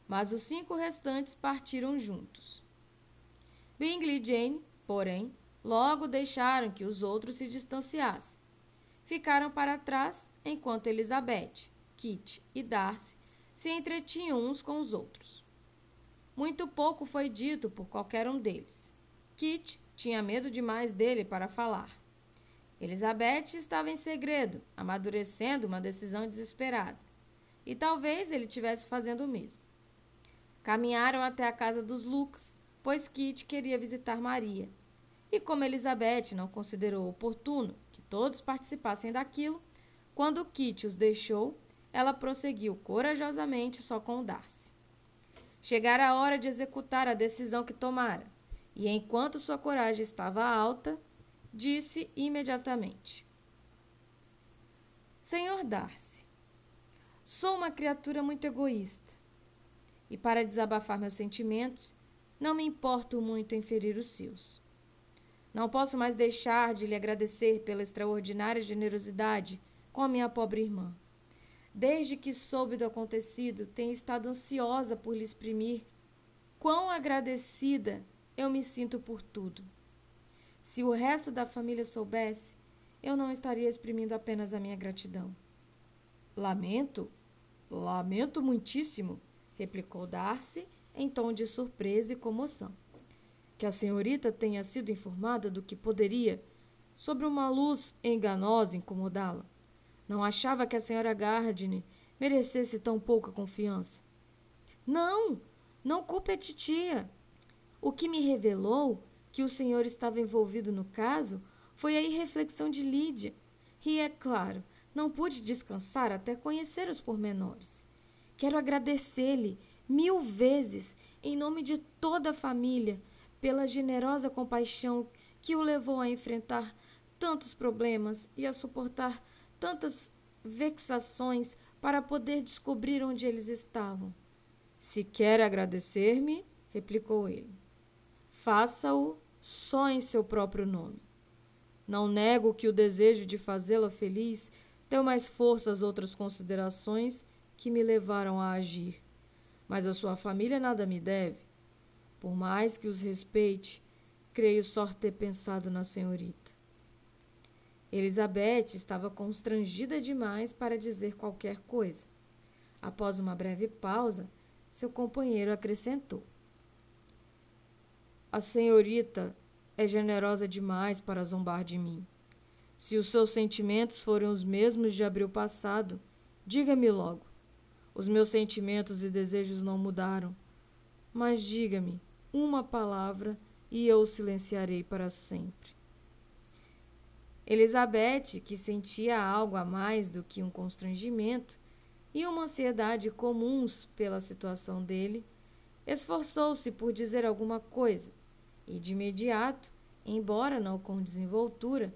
mas os cinco restantes partiram juntos. Bingley e Jane, porém, logo deixaram que os outros se distanciassem. Ficaram para trás enquanto Elizabeth, Kit e Darcy se entretinham uns com os outros. Muito pouco foi dito por qualquer um deles. Kit tinha medo demais dele para falar. Elizabeth estava em segredo, amadurecendo uma decisão desesperada. E talvez ele tivesse fazendo o mesmo. Caminharam até a casa dos Lucas, pois Kit queria visitar Maria. E como Elizabeth não considerou oportuno que todos participassem daquilo, quando Kit os deixou, ela prosseguiu corajosamente só com Darcy. Chegara a hora de executar a decisão que tomara, e enquanto sua coragem estava alta, disse imediatamente: Senhor Darcy, sou uma criatura muito egoísta, e para desabafar meus sentimentos, não me importo muito em ferir os seus. Não posso mais deixar de lhe agradecer pela extraordinária generosidade com a minha pobre irmã. Desde que soube do acontecido, tenho estado ansiosa por lhe exprimir quão agradecida eu me sinto por tudo. Se o resto da família soubesse, eu não estaria exprimindo apenas a minha gratidão. Lamento, lamento muitíssimo, replicou Darcy em tom de surpresa e comoção. Que a senhorita tenha sido informada do que poderia, sobre uma luz enganosa, incomodá-la. Não achava que a senhora Gardner merecesse tão pouca confiança. Não, não culpe a titia. O que me revelou que o senhor estava envolvido no caso foi a irreflexão de Lídia. E, é claro, não pude descansar até conhecer os pormenores. Quero agradecer-lhe mil vezes, em nome de toda a família, pela generosa compaixão que o levou a enfrentar tantos problemas e a suportar tantas vexações para poder descobrir onde eles estavam. Se quer agradecer-me, replicou ele, faça-o só em seu próprio nome. Não nego que o desejo de fazê-la feliz deu mais força às outras considerações que me levaram a agir. Mas a sua família nada me deve. Por mais que os respeite, creio só ter pensado na senhorita. Elizabeth estava constrangida demais para dizer qualquer coisa. Após uma breve pausa, seu companheiro acrescentou: A senhorita é generosa demais para zombar de mim. Se os seus sentimentos forem os mesmos de abril passado, diga-me logo. Os meus sentimentos e desejos não mudaram. Mas diga-me uma palavra e eu o silenciarei para sempre. Elizabeth, que sentia algo a mais do que um constrangimento e uma ansiedade comuns pela situação dele, esforçou-se por dizer alguma coisa e, de imediato, embora não com desenvoltura,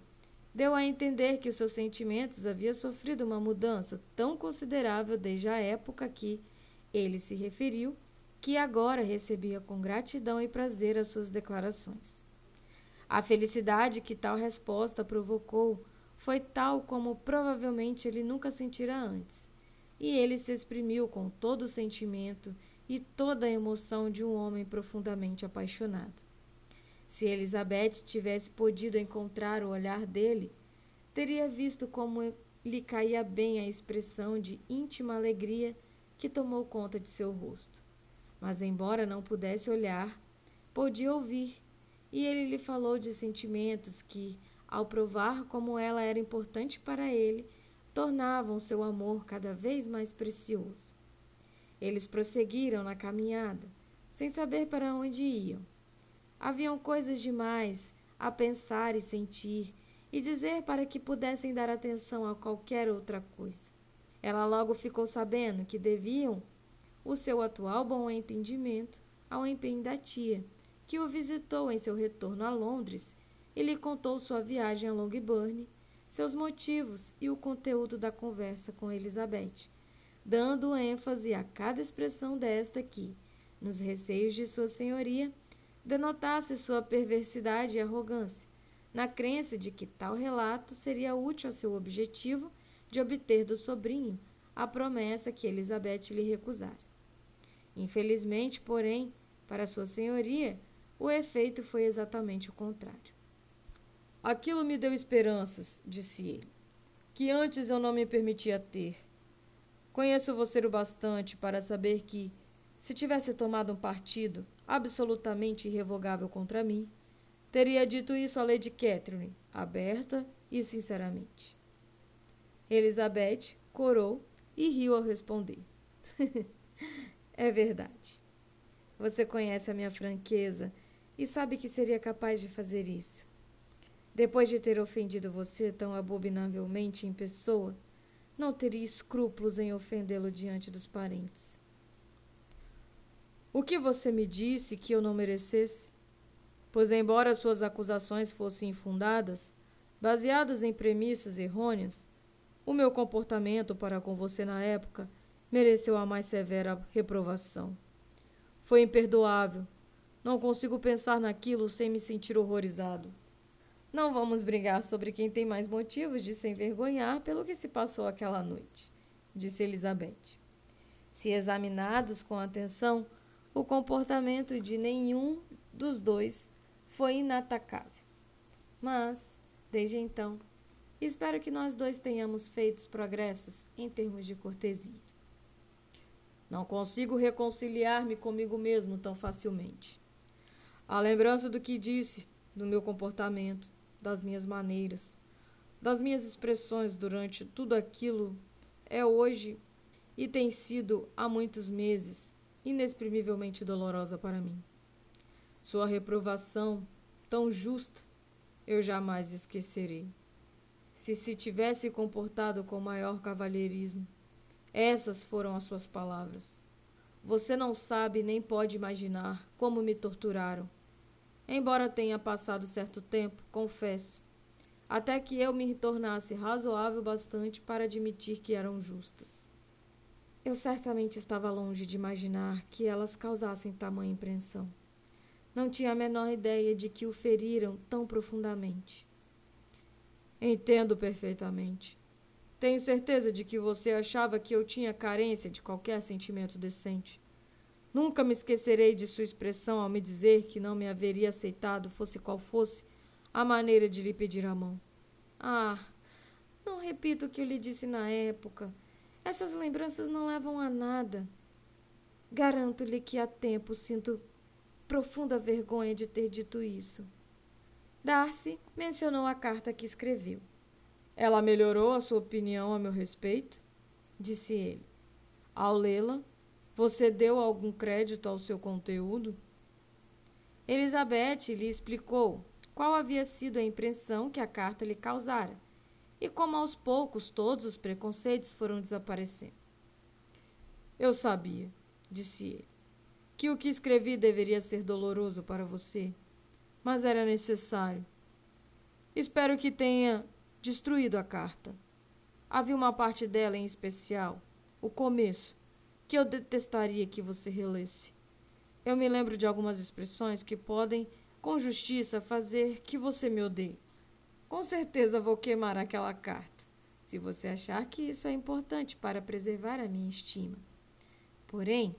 deu a entender que os seus sentimentos haviam sofrido uma mudança tão considerável desde a época que ele se referiu, que agora recebia com gratidão e prazer as suas declarações. A felicidade que tal resposta provocou foi tal como provavelmente ele nunca sentira antes, e ele se exprimiu com todo o sentimento e toda a emoção de um homem profundamente apaixonado. Se Elizabeth tivesse podido encontrar o olhar dele, teria visto como lhe caía bem a expressão de íntima alegria que tomou conta de seu rosto. Mas, embora não pudesse olhar, podia ouvir e ele lhe falou de sentimentos que, ao provar como ela era importante para ele, tornavam seu amor cada vez mais precioso. Eles prosseguiram na caminhada, sem saber para onde iam. Haviam coisas demais a pensar e sentir e dizer para que pudessem dar atenção a qualquer outra coisa. Ela logo ficou sabendo que deviam o seu atual bom entendimento ao empenho da tia que o visitou em seu retorno a Londres e lhe contou sua viagem a Longbourn, seus motivos e o conteúdo da conversa com Elizabeth, dando ênfase a cada expressão desta que, nos receios de sua senhoria, denotasse sua perversidade e arrogância, na crença de que tal relato seria útil a seu objetivo de obter do sobrinho a promessa que Elizabeth lhe recusara. Infelizmente, porém, para sua senhoria, o efeito foi exatamente o contrário. Aquilo me deu esperanças, disse ele, que antes eu não me permitia ter. Conheço você o bastante para saber que, se tivesse tomado um partido absolutamente irrevogável contra mim, teria dito isso a Lady Catherine, aberta e sinceramente. Elizabeth corou e riu ao responder. *laughs* é verdade. Você conhece a minha franqueza e sabe que seria capaz de fazer isso. Depois de ter ofendido você tão abominavelmente em pessoa, não teria escrúpulos em ofendê-lo diante dos parentes. O que você me disse que eu não merecesse? Pois, embora suas acusações fossem infundadas, baseadas em premissas errôneas, o meu comportamento para com você na época mereceu a mais severa reprovação. Foi imperdoável não consigo pensar naquilo sem me sentir horrorizado. Não vamos brigar sobre quem tem mais motivos de se envergonhar pelo que se passou aquela noite, disse Elizabeth. Se examinados com atenção, o comportamento de nenhum dos dois foi inatacável. Mas, desde então, espero que nós dois tenhamos feito progressos em termos de cortesia. Não consigo reconciliar-me comigo mesmo tão facilmente. A lembrança do que disse, do meu comportamento, das minhas maneiras, das minhas expressões durante tudo aquilo é hoje e tem sido há muitos meses inexprimivelmente dolorosa para mim. Sua reprovação, tão justa, eu jamais esquecerei. Se se tivesse comportado com maior cavalheirismo, essas foram as suas palavras. Você não sabe nem pode imaginar como me torturaram Embora tenha passado certo tempo, confesso, até que eu me tornasse razoável bastante para admitir que eram justas. Eu certamente estava longe de imaginar que elas causassem tamanha impressão. Não tinha a menor ideia de que o feriram tão profundamente. Entendo perfeitamente. Tenho certeza de que você achava que eu tinha carência de qualquer sentimento decente. Nunca me esquecerei de sua expressão ao me dizer que não me haveria aceitado, fosse qual fosse, a maneira de lhe pedir a mão. Ah, não repito o que eu lhe disse na época. Essas lembranças não levam a nada. Garanto-lhe que há tempo sinto profunda vergonha de ter dito isso. Darcy mencionou a carta que escreveu. Ela melhorou a sua opinião a meu respeito? Disse ele. Ao lê-la, você deu algum crédito ao seu conteúdo? Elizabeth lhe explicou qual havia sido a impressão que a carta lhe causara e como aos poucos todos os preconceitos foram desaparecendo. Eu sabia, disse ele, que o que escrevi deveria ser doloroso para você, mas era necessário. Espero que tenha destruído a carta. Havia uma parte dela em especial, o começo, que eu detestaria que você relesse. Eu me lembro de algumas expressões que podem, com justiça, fazer que você me odeie. Com certeza vou queimar aquela carta, se você achar que isso é importante para preservar a minha estima. Porém,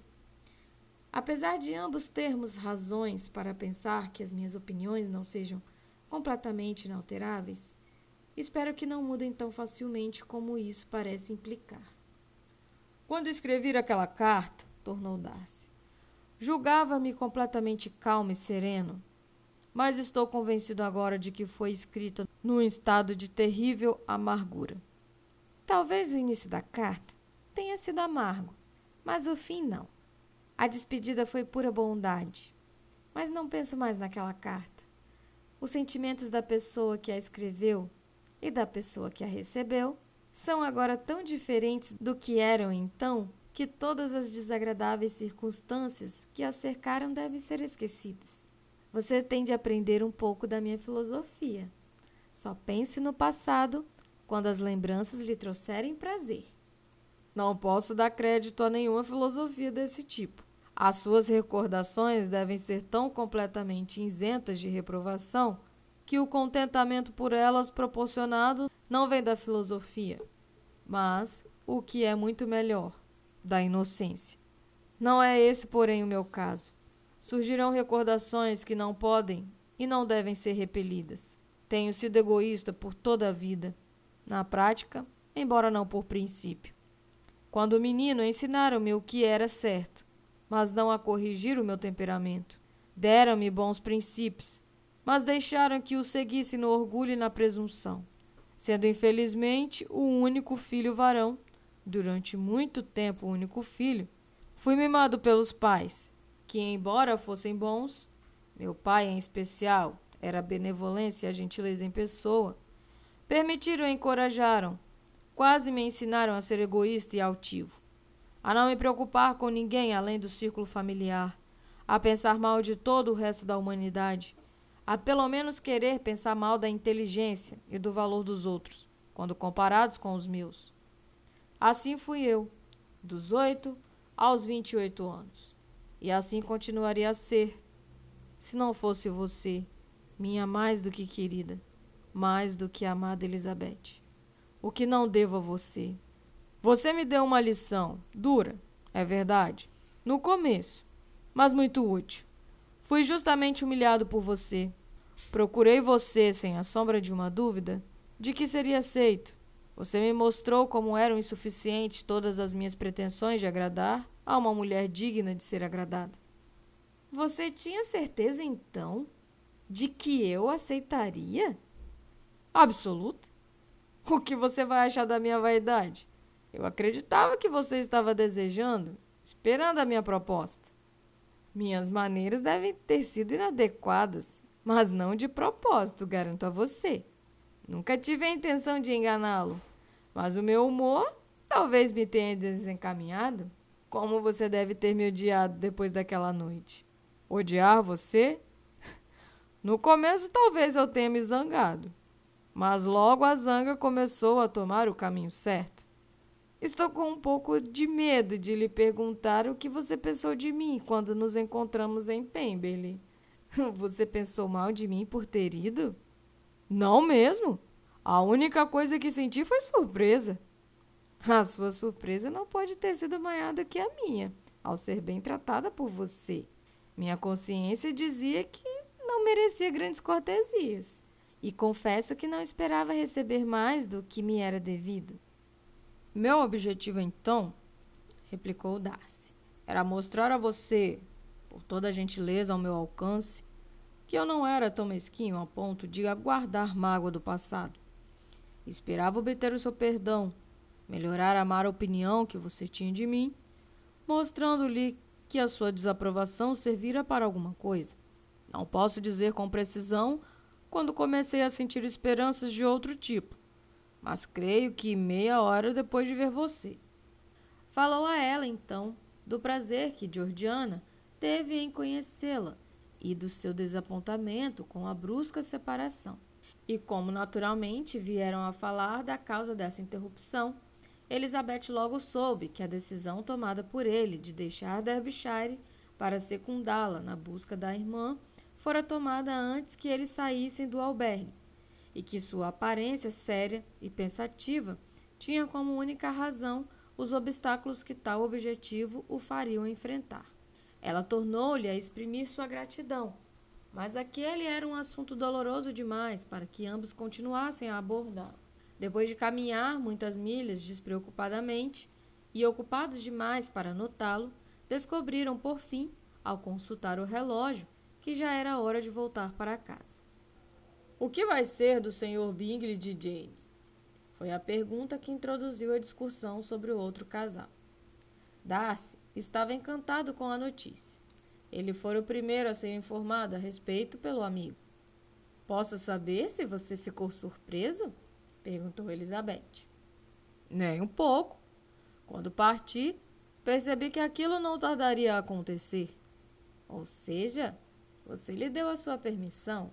apesar de ambos termos razões para pensar que as minhas opiniões não sejam completamente inalteráveis, espero que não mudem tão facilmente como isso parece implicar. Quando escrevi aquela carta, tornou Darcy, julgava-me completamente calmo e sereno mas estou convencido agora de que foi escrita num estado de terrível amargura. Talvez o início da carta tenha sido amargo, mas o fim não. A despedida foi pura bondade. Mas não penso mais naquela carta. Os sentimentos da pessoa que a escreveu e da pessoa que a recebeu são agora tão diferentes do que eram então que todas as desagradáveis circunstâncias que a cercaram devem ser esquecidas. Você tem de aprender um pouco da minha filosofia. Só pense no passado quando as lembranças lhe trouxerem prazer. Não posso dar crédito a nenhuma filosofia desse tipo. As suas recordações devem ser tão completamente isentas de reprovação que o contentamento por elas proporcionado não vem da filosofia, mas, o que é muito melhor, da inocência. Não é esse, porém, o meu caso. Surgirão recordações que não podem e não devem ser repelidas. Tenho sido egoísta por toda a vida. Na prática, embora não por princípio. Quando menino, ensinaram-me o que era certo, mas não a corrigir o meu temperamento. Deram-me bons princípios, mas deixaram que o seguisse no orgulho e na presunção. Sendo infelizmente o único filho varão, durante muito tempo o único filho, fui mimado pelos pais que, embora fossem bons, meu pai em especial era a benevolência e a gentileza em pessoa, permitiram e encorajaram, quase me ensinaram a ser egoísta e altivo, a não me preocupar com ninguém além do círculo familiar, a pensar mal de todo o resto da humanidade, a pelo menos querer pensar mal da inteligência e do valor dos outros, quando comparados com os meus. Assim fui eu, dos oito aos vinte e oito anos. E assim continuaria a ser, se não fosse você, minha mais do que querida, mais do que amada Elizabeth. O que não devo a você? Você me deu uma lição, dura, é verdade, no começo, mas muito útil. Fui justamente humilhado por você. Procurei você sem a sombra de uma dúvida de que seria aceito. Você me mostrou como eram insuficientes todas as minhas pretensões de agradar a uma mulher digna de ser agradada. Você tinha certeza então de que eu aceitaria? Absoluta. O que você vai achar da minha vaidade? Eu acreditava que você estava desejando, esperando a minha proposta. Minhas maneiras devem ter sido inadequadas, mas não de propósito, garanto a você. Nunca tive a intenção de enganá-lo, mas o meu humor talvez me tenha desencaminhado. Como você deve ter me odiado depois daquela noite? Odiar você? *laughs* No começo, talvez eu tenha me zangado, mas logo a zanga começou a tomar o caminho certo. Estou com um pouco de medo de lhe perguntar o que você pensou de mim quando nos encontramos em Pemberley. *laughs* Você pensou mal de mim por ter ido? Não mesmo. A única coisa que senti foi surpresa. A sua surpresa não pode ter sido maior do que a minha, ao ser bem tratada por você. Minha consciência dizia que não merecia grandes cortesias. e confesso que não esperava receber mais do que me era devido. Meu objetivo, então, replicou Darcy, era mostrar a você, por toda a gentileza ao meu alcance, que eu não era tão mesquinho a ponto de aguardar mágoa do passado. Esperava obter o seu perdão, melhorar a má opinião que você tinha de mim, mostrando-lhe que a sua desaprovação servira para alguma coisa. Não posso dizer com precisão quando comecei a sentir esperanças de outro tipo, mas creio que meia hora depois de ver você. Falou a ela, então, do prazer que Georgiana teve em conhecê-la e do seu desapontamento com a brusca separação. E como naturalmente vieram a falar da causa dessa interrupção, Elizabeth logo soube que a decisão tomada por ele de deixar Derbyshire para secundá-la na busca da irmã fora tomada antes que eles saíssem do albergue, e que sua aparência séria e pensativa tinha como única razão os obstáculos que tal objetivo o fariam enfrentar. Ela tornou-lhe a exprimir sua gratidão, mas aquele era um assunto doloroso demais para que ambos continuassem a abordá-lo. Depois de caminhar muitas milhas despreocupadamente e ocupados demais para notá-lo, descobriram por fim, ao consultar o relógio, que já era hora de voltar para casa. O que vai ser do Sr. Bingley de Jane? Foi a pergunta que introduziu a discussão sobre o outro casal. Darcy estava encantado com a notícia. Ele fora o primeiro a ser informado a respeito pelo amigo. Posso saber se você ficou surpreso? perguntou Elizabeth. Nem um pouco. Quando parti, percebi que aquilo não tardaria a acontecer. Ou seja, você lhe deu a sua permissão?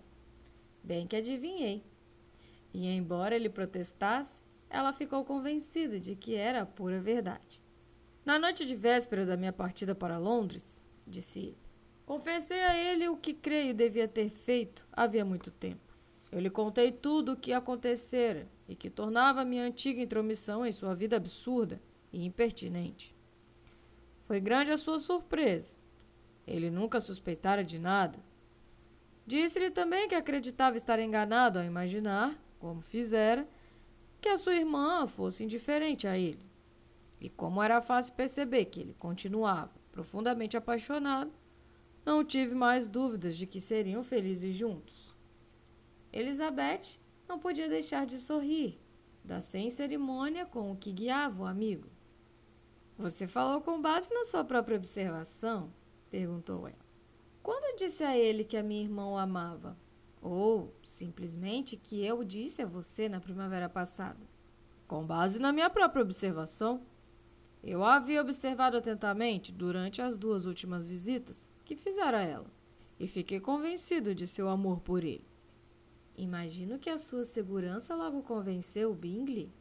Bem que adivinhei. E embora ele protestasse, ela ficou convencida de que era a pura verdade. Na noite de véspera da minha partida para Londres, disse ele, confessei a ele o que creio devia ter feito havia muito tempo. Eu lhe contei tudo o que acontecera e que tornava minha antiga intromissão em sua vida absurda e impertinente. Foi grande a sua surpresa. Ele nunca suspeitara de nada. Disse-lhe também que acreditava estar enganado ao imaginar, como fizera, que a sua irmã fosse indiferente a ele. E como era fácil perceber que ele continuava profundamente apaixonado, não tive mais dúvidas de que seriam felizes juntos. Elizabeth não podia deixar de sorrir, da sem cerimônia com o que guiava o amigo. Você falou com base na sua própria observação? perguntou ela. Quando disse a ele que a minha irmã o amava? Ou simplesmente que eu disse a você na primavera passada? Com base na minha própria observação. Eu a havia observado atentamente durante as duas últimas visitas que fizera a ela, e fiquei convencido de seu amor por ele. Imagino que a sua segurança logo convenceu Bingley.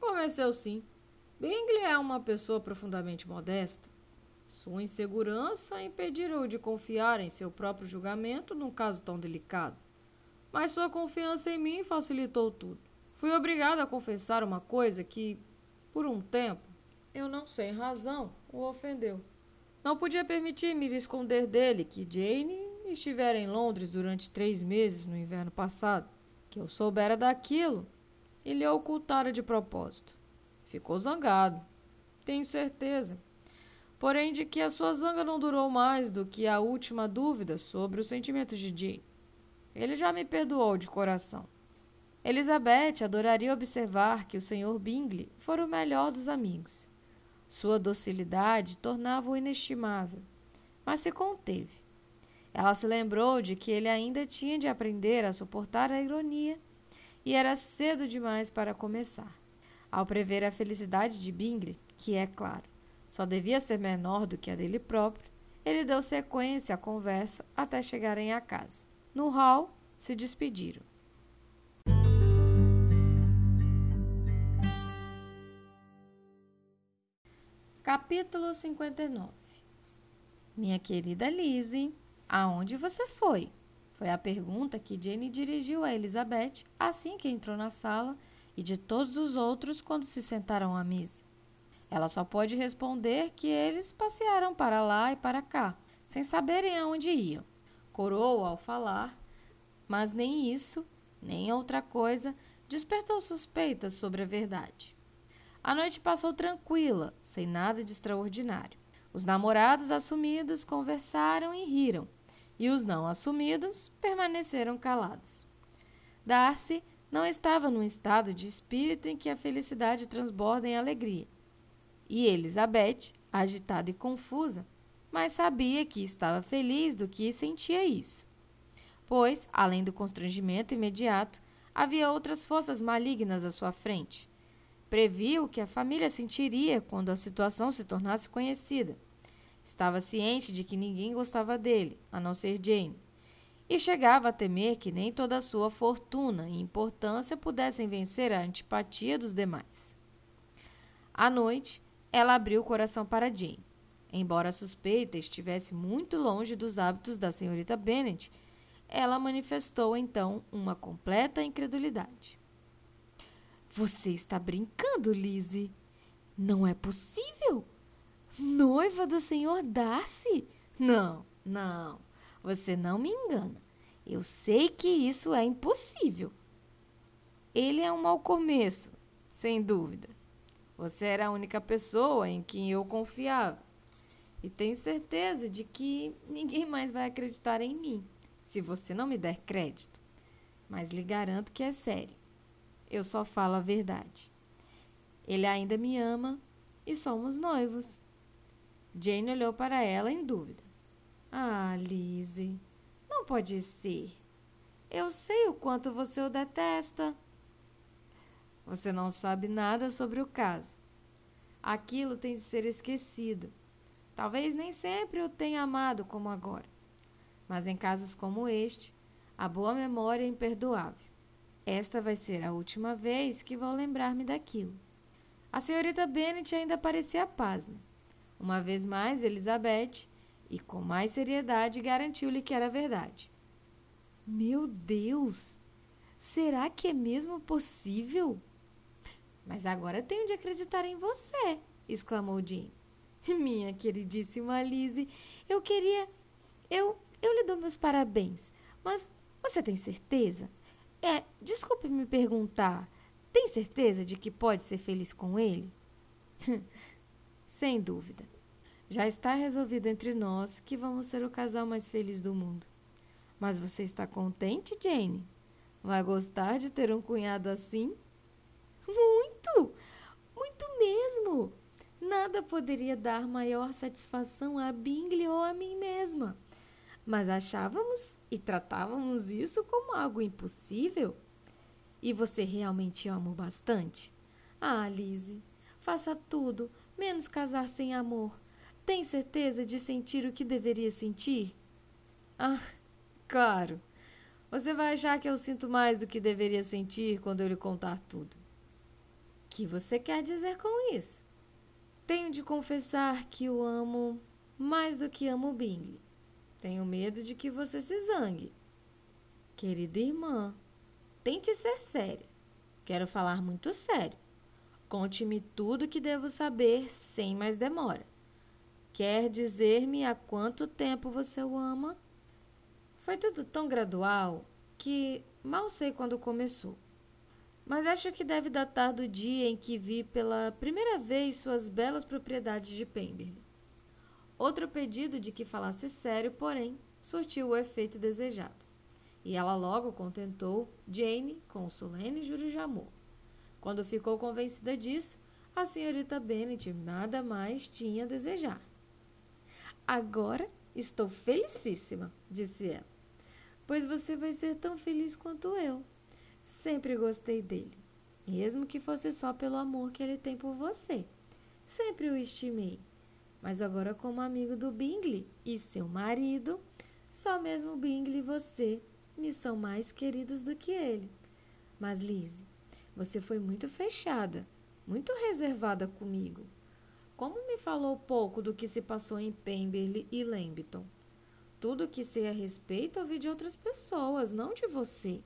Convenceu sim. Bingley é uma pessoa profundamente modesta. Sua insegurança impediu-o de confiar em seu próprio julgamento num caso tão delicado. Mas sua confiança em mim facilitou tudo. Fui obrigado a confessar uma coisa que, por um tempo, eu não sem razão, o ofendeu. Não podia permitir-me esconder dele que Jane estivera em Londres durante três meses no inverno passado, que eu soubera daquilo e lhe ocultara de propósito. Ficou zangado, tenho certeza. Porém, de que a sua zanga não durou mais do que a última dúvida sobre os sentimentos de Jane. Ele já me perdoou de coração. Elizabeth adoraria observar que o Sr. Bingley fora o melhor dos amigos. Sua docilidade tornava-o inestimável, mas se conteve. Ela se lembrou de que ele ainda tinha de aprender a suportar a ironia e era cedo demais para começar. Ao prever a felicidade de Bingley, que é claro, só devia ser menor do que a dele próprio, ele deu sequência à conversa até chegarem à casa. No hall, se despediram. Capítulo 59 Minha querida Lizzie, aonde você foi? Foi a pergunta que Jane dirigiu a Elizabeth assim que entrou na sala e de todos os outros quando se sentaram à mesa. Ela só pôde responder que eles passearam para lá e para cá, sem saberem aonde iam. Coroou ao falar, mas nem isso nem outra coisa despertou suspeitas sobre a verdade. A noite passou tranquila, sem nada de extraordinário. Os namorados assumidos conversaram e riram, e os não assumidos permaneceram calados. Darcy não estava num estado de espírito em que a felicidade transborda em alegria. E Elizabeth, agitada e confusa, mas sabia que estava feliz do que sentia isso. Pois, além do constrangimento imediato, havia outras forças malignas à sua frente. Previu que a família sentiria quando a situação se tornasse conhecida. Estava ciente de que ninguém gostava dele, a não ser Jane, e chegava a temer que nem toda a sua fortuna e importância pudessem vencer a antipatia dos demais. À noite, ela abriu o coração para Jane. Embora a suspeita estivesse muito longe dos hábitos da senhorita Bennet, ela manifestou então uma completa incredulidade. Você está brincando, Lizzie? Não é possível! Noiva do senhor Darcy? Não, não. Você não me engana. Eu sei que isso é impossível. Ele é um mau começo, sem dúvida. Você era a única pessoa em quem eu confiava. E tenho certeza de que ninguém mais vai acreditar em mim, se você não me der crédito. Mas lhe garanto que é sério. Eu só falo a verdade. Ele ainda me ama e somos noivos. Jane olhou para ela em dúvida. Ah, Lizzie, não pode ser. Eu sei o quanto você o detesta. Você não sabe nada sobre o caso. Aquilo tem de ser esquecido. Talvez nem sempre o tenha amado como agora. Mas em casos como este, a boa memória é imperdoável. Esta vai ser a última vez que vou lembrar-me daquilo. A senhorita Bennet ainda parecia pasma. Uma vez mais, Elizabeth, e com mais seriedade, garantiu-lhe que era verdade. Meu Deus! Será que é mesmo possível? Mas agora tenho de acreditar em você, exclamou Jane. *laughs* Minha queridíssima Lizzie, eu queria. Eu, eu lhe dou meus parabéns, mas você tem certeza? É, desculpe me perguntar, tem certeza de que pode ser feliz com ele? *laughs* Sem dúvida. Já está resolvido entre nós que vamos ser o casal mais feliz do mundo. Mas você está contente, Jane? Vai gostar de ter um cunhado assim? Muito! Muito mesmo! Nada poderia dar maior satisfação a Bingley ou a mim mesma. Mas achávamos e tratávamos isso como algo impossível. E você realmente ama bastante? Ah, Lizzie, faça tudo, menos casar sem amor. Tem certeza de sentir o que deveria sentir? Ah, claro. Você vai achar que eu sinto mais do que deveria sentir quando eu lhe contar tudo. O que você quer dizer com isso? Tenho de confessar que o amo mais do que amo Bingley. Tenho medo de que você se zangue. Querida irmã, tente ser séria. Quero falar muito sério. Conte-me tudo o que devo saber sem mais demora. Quer dizer-me há quanto tempo você o ama? Foi tudo tão gradual que mal sei quando começou. Mas acho que deve datar do dia em que vi pela primeira vez suas belas propriedades de Pemberley. Outro pedido de que falasse sério, porém, surtiu o efeito desejado. E ela logo contentou Jane com solene juro de amor. Quando ficou convencida disso, a senhorita Bennet nada mais tinha a desejar. Agora estou felicíssima, disse ela, pois você vai ser tão feliz quanto eu. Sempre gostei dele, mesmo que fosse só pelo amor que ele tem por você. Sempre o estimei mas agora como amigo do Bingley e seu marido, só mesmo Bingley e você me são mais queridos do que ele. Mas Lizzie, você foi muito fechada, muito reservada comigo. Como me falou pouco do que se passou em Pemberley e Lambton? Tudo o que sei a respeito ouvi de outras pessoas, não de você.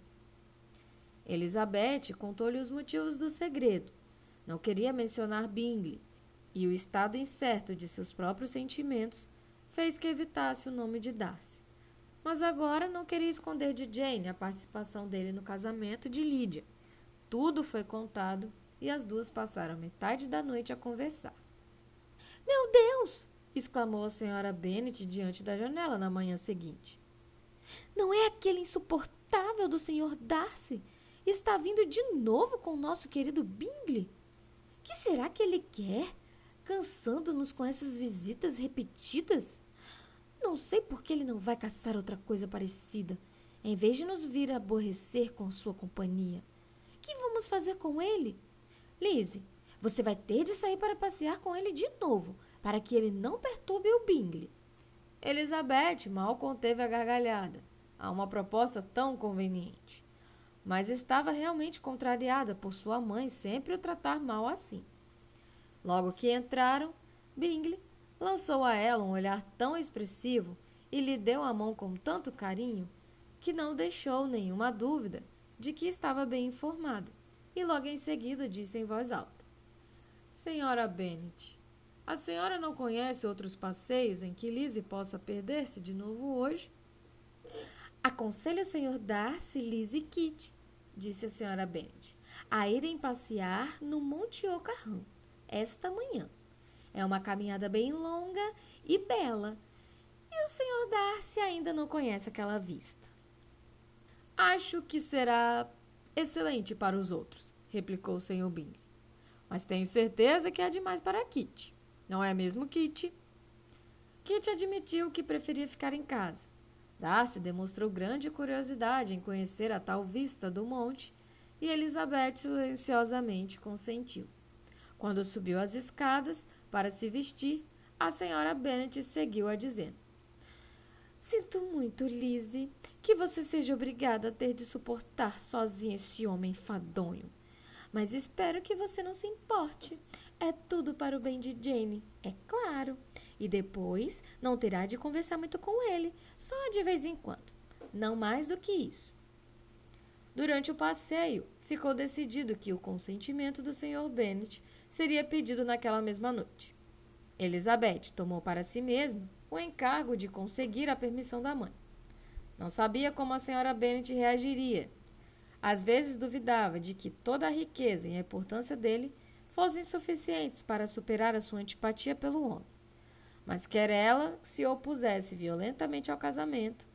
Elizabeth contou-lhe os motivos do segredo. Não queria mencionar Bingley, e o estado incerto de seus próprios sentimentos fez que evitasse o nome de Darcy. mas agora não queria esconder de Jane a participação dele no casamento de Lídia. Tudo foi contado e as duas passaram metade da noite a conversar. Meu Deus! exclamou a senhora Bennet diante da janela na manhã seguinte. Não é aquele insuportável do senhor Darcy? Está vindo de novo com o nosso querido Bingley? Que será que ele quer? Cansando-nos com essas visitas repetidas? Não sei por que ele não vai caçar outra coisa parecida, em vez de nos vir aborrecer com sua companhia. Que vamos fazer com ele? Lizzie, você vai ter de sair para passear com ele de novo, para que ele não perturbe o Bingley. Elizabeth mal conteve a gargalhada a uma proposta tão conveniente, mas estava realmente contrariada por sua mãe sempre o tratar mal assim. Logo que entraram, Bingley lançou a ela um olhar tão expressivo e lhe deu a mão com tanto carinho que não deixou nenhuma dúvida de que estava bem informado, e logo em seguida disse em voz alta: Senhora Bennet, a senhora não conhece outros passeios em que Lizzie possa perder-se de novo hoje? Aconselho o senhor Darcy, Lizzie e Kitty, disse a senhora Bennet, a irem passear no Monte Ocarrão esta manhã. É uma caminhada bem longa e bela. E o senhor Darcy ainda não conhece aquela vista. Acho que será excelente para os outros, replicou o senhor Bingley. Mas tenho certeza que é demais para Kitty. Não é mesmo, Kitty? Kitty admitiu que preferia ficar em casa. Darcy demonstrou grande curiosidade em conhecer a tal vista do monte e Elizabeth silenciosamente consentiu. Quando subiu as escadas, para se vestir, a senhora Bennet seguiu a dizer: Sinto muito, Lizzie, que você seja obrigada a ter de suportar sozinha esse homem fadonho. Mas espero que você não se importe. É tudo para o bem de Jane, é claro. E depois não terá de conversar muito com ele, só de vez em quando. Não mais do que isso. Durante o passeio, ficou decidido que o consentimento do Sr. Bennet seria pedido naquela mesma noite. Elizabeth tomou para si mesma o encargo de conseguir a permissão da mãe. Não sabia como a senhora Bennet reagiria. Às vezes duvidava de que toda a riqueza e a importância dele fossem suficientes para superar a sua antipatia pelo homem. Mas quer ela se opusesse violentamente ao casamento,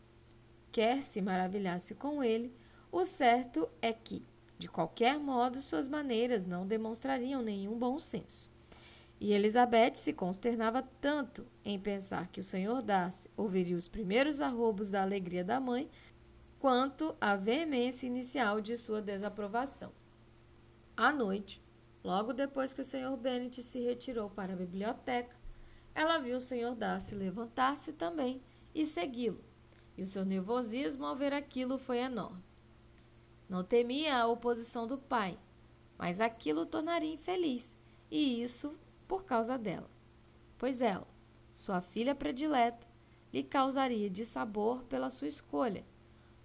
quer se maravilhasse com ele, o certo é que, de qualquer modo, suas maneiras não demonstrariam nenhum bom senso. E Elizabeth se consternava tanto em pensar que o senhor Darcy ouviria os primeiros arrobos da alegria da mãe, quanto a veemência inicial de sua desaprovação. À noite, logo depois que o senhor Bennet se retirou para a biblioteca, ela viu o senhor Darcy levantar-se também e segui-lo, e o seu nervosismo ao ver aquilo foi enorme. Não temia a oposição do pai, mas aquilo o tornaria infeliz, e isso por causa dela. Pois ela, sua filha predileta, lhe causaria dissabor pela sua escolha,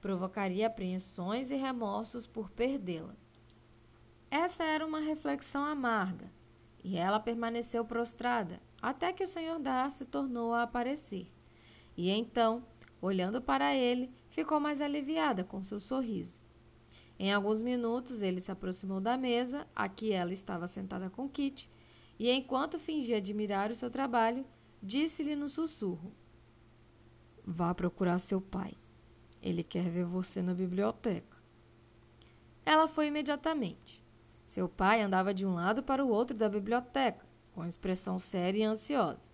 provocaria apreensões e remorsos por perdê-la. Essa era uma reflexão amarga, e ela permaneceu prostrada até que o senhor Darcy tornou a aparecer. E então, olhando para ele, ficou mais aliviada com seu sorriso. Em alguns minutos, ele se aproximou da mesa, a que ela estava sentada com Kitty, e enquanto fingia admirar o seu trabalho, disse-lhe no sussurro: Vá procurar seu pai. Ele quer ver você na biblioteca. Ela foi imediatamente. Seu pai andava de um lado para o outro da biblioteca, com expressão séria e ansiosa.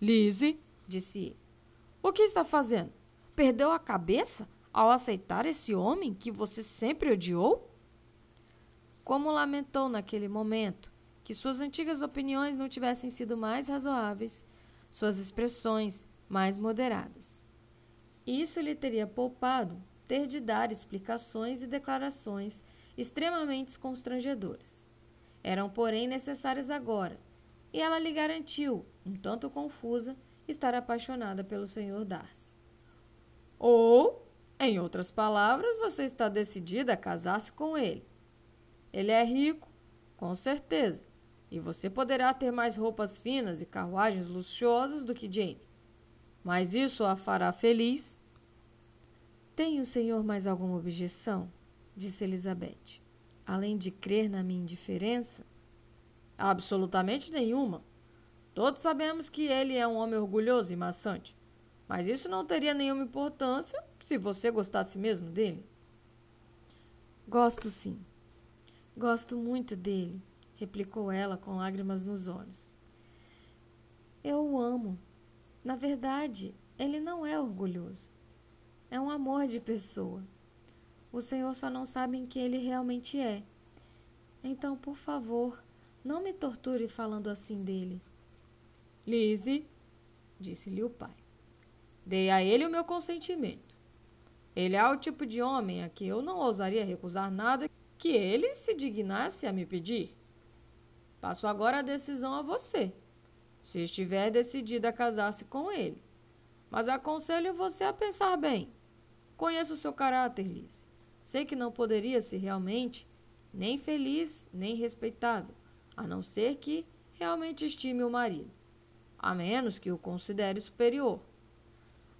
Lise, disse ele, o que está fazendo? Perdeu a cabeça? ao aceitar esse homem que você sempre odiou? Como lamentou naquele momento que suas antigas opiniões não tivessem sido mais razoáveis, suas expressões mais moderadas. Isso lhe teria poupado ter de dar explicações e declarações extremamente constrangedoras. Eram, porém, necessárias agora, e ela lhe garantiu, um tanto confusa, estar apaixonada pelo Sr. Darcy. Ou em outras palavras, você está decidida a casar-se com ele. Ele é rico, com certeza, e você poderá ter mais roupas finas e carruagens luxuosas do que Jane. Mas isso a fará feliz? Tem o senhor mais alguma objeção? disse Elizabeth. Além de crer na minha indiferença? Absolutamente nenhuma. Todos sabemos que ele é um homem orgulhoso e maçante. Mas isso não teria nenhuma importância se você gostasse mesmo dele. Gosto sim. Gosto muito dele, replicou ela com lágrimas nos olhos. Eu o amo. Na verdade, ele não é orgulhoso. É um amor de pessoa. O Senhor só não sabe em que ele realmente é. Então, por favor, não me torture falando assim dele. Lise, disse-lhe o pai, dei a ele o meu consentimento. Ele é o tipo de homem a que eu não ousaria recusar nada que ele se dignasse a me pedir. Passo agora a decisão a você, se estiver decidida a casar-se com ele. Mas aconselho você a pensar bem. Conheço o seu caráter, Liz. Sei que não poderia ser realmente nem feliz nem respeitável, a não ser que realmente estime o marido, a menos que o considere superior.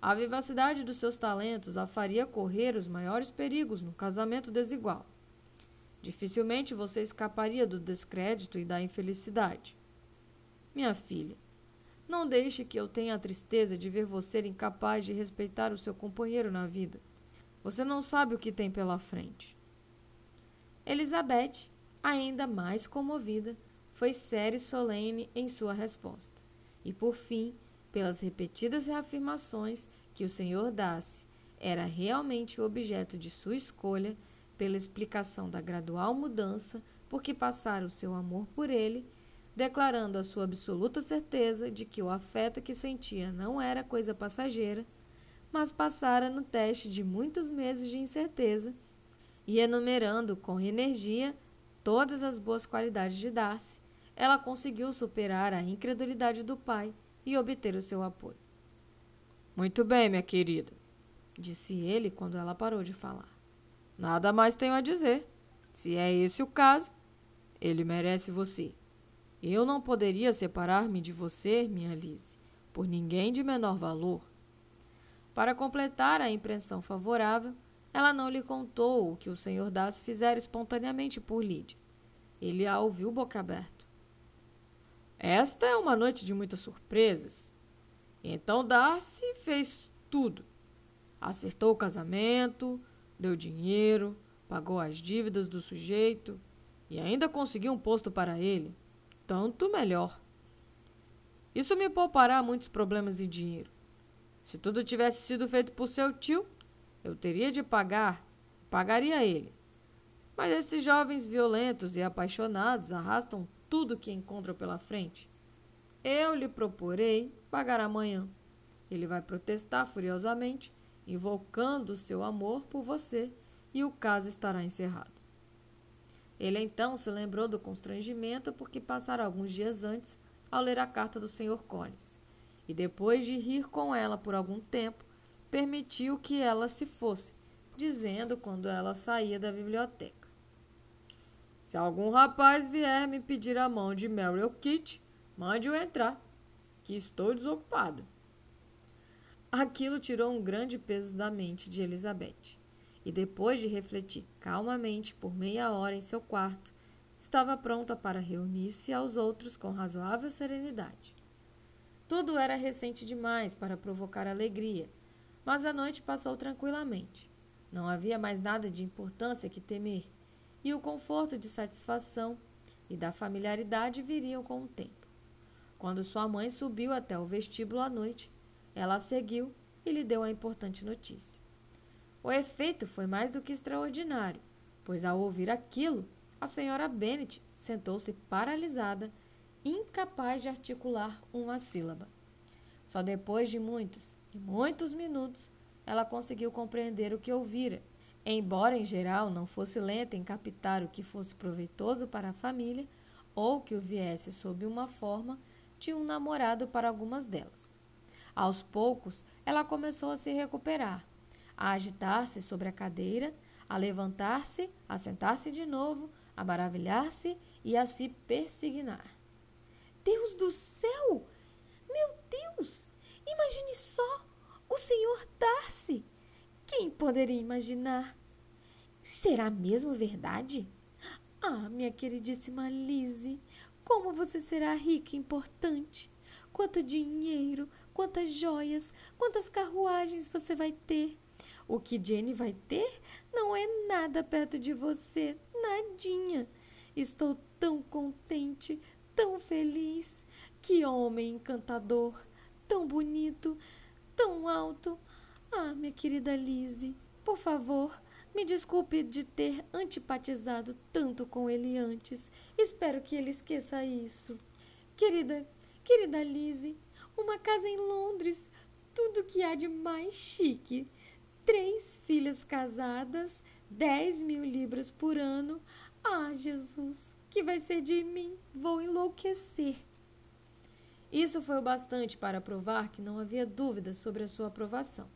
A vivacidade dos seus talentos a faria correr os maiores perigos no casamento desigual. Dificilmente você escaparia do descrédito e da infelicidade. Minha filha, não deixe que eu tenha a tristeza de ver você incapaz de respeitar o seu companheiro na vida. Você não sabe o que tem pela frente. Elizabeth, ainda mais comovida, foi séria e solene em sua resposta. E, por fim, pelas repetidas reafirmações que o senhor Darcy era realmente o objeto de sua escolha, pela explicação da gradual mudança por que passara o seu amor por ele, declarando a sua absoluta certeza de que o afeto que sentia não era coisa passageira, mas passara no teste de muitos meses de incerteza, e enumerando com energia todas as boas qualidades de Darcy, ela conseguiu superar a incredulidade do pai e obter o seu apoio. Muito bem, minha querida, disse ele quando ela parou de falar. Nada mais tenho a dizer. Se é esse o caso, ele merece você. Eu não poderia separar-me de você, minha Lise, por ninguém de menor valor. Para completar a impressão favorável, ela não lhe contou o que o senhor Darcy fizera espontaneamente por Lídia. Ele a ouviu boca aberto. Esta é uma noite de muitas surpresas. Então Darcy fez tudo. Acertou o casamento, deu dinheiro, pagou as dívidas do sujeito e ainda conseguiu um posto para ele. Tanto melhor. Isso me poupará muitos problemas de dinheiro. Se tudo tivesse sido feito por seu tio, eu teria de pagar, pagaria ele. Mas esses jovens violentos e apaixonados arrastam tudo que encontram pela frente. Eu lhe proporei pagar amanhã. Ele vai protestar furiosamente, invocando seu amor por você, e o caso estará encerrado. Ele então se lembrou do constrangimento porque passara alguns dias antes ao ler a carta do Sr. Collins e depois de rir com ela por algum tempo, permitiu que ela se fosse, dizendo quando ela saía da biblioteca: Se algum rapaz vier me pedir a mão de Mary Kitty, mande-o entrar, que estou desocupado. Aquilo tirou um grande peso da mente de Elizabeth, e depois de refletir calmamente por meia hora em seu quarto, estava pronta para reunir-se aos outros com razoável serenidade. Tudo era recente demais para provocar alegria, mas a noite passou tranquilamente. Não havia mais nada de importância que temer, e o conforto de satisfação e da familiaridade viriam com o tempo. Quando sua mãe subiu até o vestíbulo à noite, ela a seguiu e lhe deu a importante notícia. O efeito foi mais do que extraordinário, pois ao ouvir aquilo, a senhora Bennet sentou-se paralisada incapaz de articular uma sílaba. Só depois de muitos e muitos minutos ela conseguiu compreender o que ouvira. Embora em geral não fosse lenta em captar o que fosse proveitoso para a família ou que o viesse sob uma forma de um namorado para algumas delas. Aos poucos, ela começou a se recuperar, a agitar-se sobre a cadeira, a levantar-se, a sentar-se de novo, a maravilhar-se e a se persignar. Deus do céu! Meu Deus! Imagine só! O senhor Darcy! Que importante! poderia imaginar. Será mesmo verdade? Ah, minha queridíssima Lizzie, como você será rica e importante! Quanto dinheiro, quantas joias, quantas carruagens você vai ter! O que Jenny vai ter não é nada perto de você, nadinha. Estou tão contente, tão feliz. Que homem encantador, tão bonito, tão alto. Ah, minha querida Lizzie, por favor, me desculpe de ter antipatizado tanto com ele antes. Espero que ele esqueça isso. Querida, querida Lizzie, uma casa em Londres, tudo que há de mais chique. Três filhas casadas, dez mil libras por ano. Ah, Jesus, que vai ser de mim? Vou enlouquecer. Isso foi o bastante para provar que não havia dúvida sobre a sua aprovação.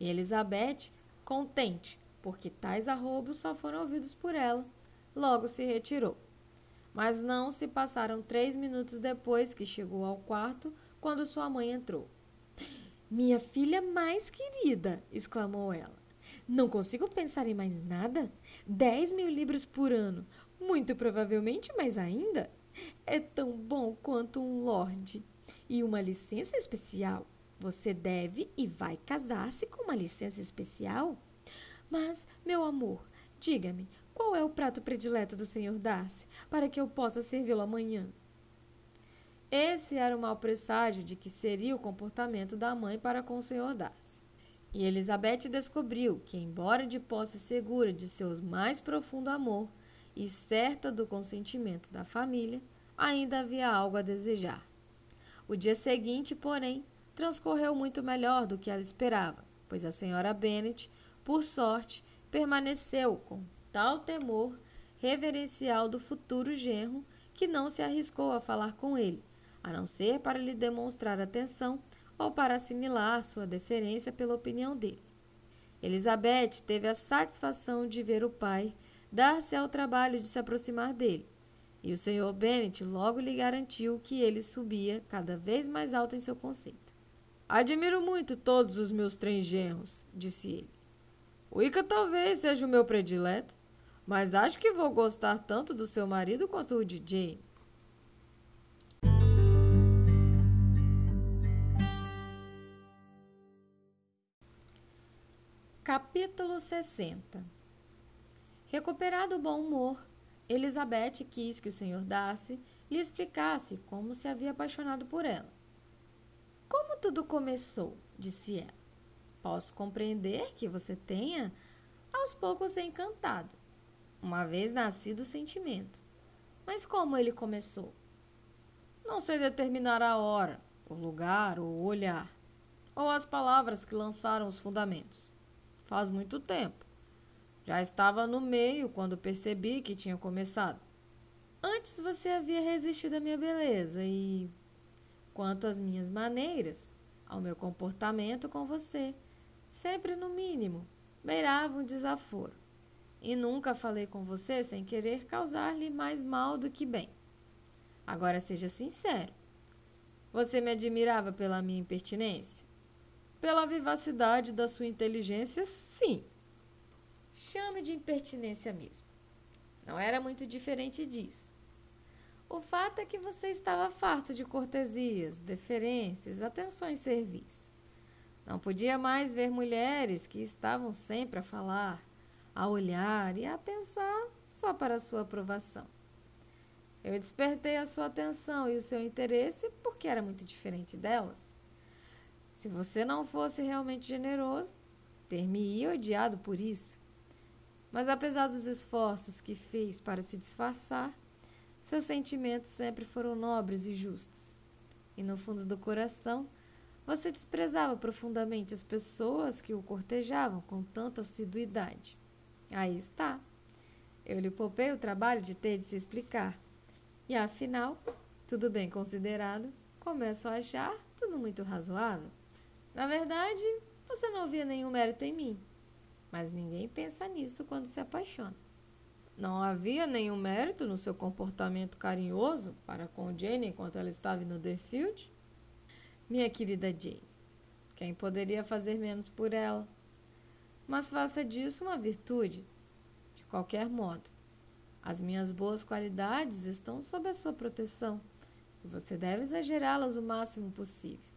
E Elizabeth, contente, porque tais arrobos só foram ouvidos por ela. Logo se retirou. Mas não se passaram três minutos depois que chegou ao quarto, quando sua mãe entrou. Minha filha mais querida! exclamou ela. Não consigo pensar em mais nada? Dez mil libras por ano, muito provavelmente mais ainda. É tão bom quanto um lorde. E uma licença especial. Você deve e vai casar-se com uma licença especial? Mas, meu amor, diga-me, qual é o prato predileto do Sr. Darcy, para que eu possa servi-lo amanhã? Esse era o mau presságio de que seria o comportamento da mãe para com o Sr. Darcy. E Elizabeth descobriu que, embora de posse segura de seu mais profundo amor e certa do consentimento da família, ainda havia algo a desejar. O dia seguinte, porém, transcorreu muito melhor do que ela esperava, pois a senhora Bennet por sorte, permaneceu com tal temor reverencial do futuro genro que não se arriscou a falar com ele, a não ser para lhe demonstrar atenção ou para assimilar sua deferência pela opinião dele. Elizabeth teve a satisfação de ver o pai dar-se ao trabalho de se aproximar dele, e o Sr. Bennet logo lhe garantiu que ele subia cada vez mais alto em seu conceito. Admiro muito todos os meus genros, disse ele. O Ica talvez seja o meu predileto, mas acho que vou gostar tanto do seu marido quanto o de Jane. Capítulo 60 Recuperado o bom humor, Elizabeth quis que o Sr. Darcy lhe explicasse como se havia apaixonado por ela. Como tudo começou, disse ela. Posso compreender que você tenha, aos poucos, se encantado, uma vez nascido o sentimento. Mas como ele começou? Não sei determinar a hora, o lugar o olhar, ou as palavras que lançaram os fundamentos. Faz muito tempo. Já estava no meio quando percebi que tinha começado. Antes você havia resistido à minha beleza e, quanto às minhas maneiras, ao meu comportamento com você, sempre no mínimo, beirava um desaforo. E nunca falei com você sem querer causar-lhe mais mal do que bem. Agora seja sincero. Você me admirava pela minha impertinência? Pela vivacidade da sua inteligência, sim. Chame de impertinência mesmo. Não era muito diferente disso. O fato é que você estava farto de cortesias, deferências, atenções servis. Não podia mais ver mulheres que estavam sempre a falar, a olhar e a pensar só para sua aprovação. Eu despertei a sua atenção e o seu interesse porque era muito diferente delas. Se você não fosse realmente generoso, ter-me-ia odiado por isso. Mas apesar dos esforços que fez para se disfarçar, seus sentimentos sempre foram nobres e justos. E no fundo do coração, você desprezava profundamente as pessoas que o cortejavam com tanta assiduidade. Aí está. Eu lhe poupei o trabalho de ter de se explicar. E afinal, tudo bem considerado, começo a achar tudo muito razoável. Na verdade, você não via nenhum mérito em mim. Mas ninguém pensa nisso quando se apaixona. Não havia nenhum mérito no seu comportamento carinhoso para com Jane enquanto ela estava em Netherfield? Minha querida Jane, quem poderia fazer menos por ela? mas faça disso uma virtude. De qualquer modo, as minhas boas qualidades estão sob a sua proteção e você deve exagerá-las o máximo possível.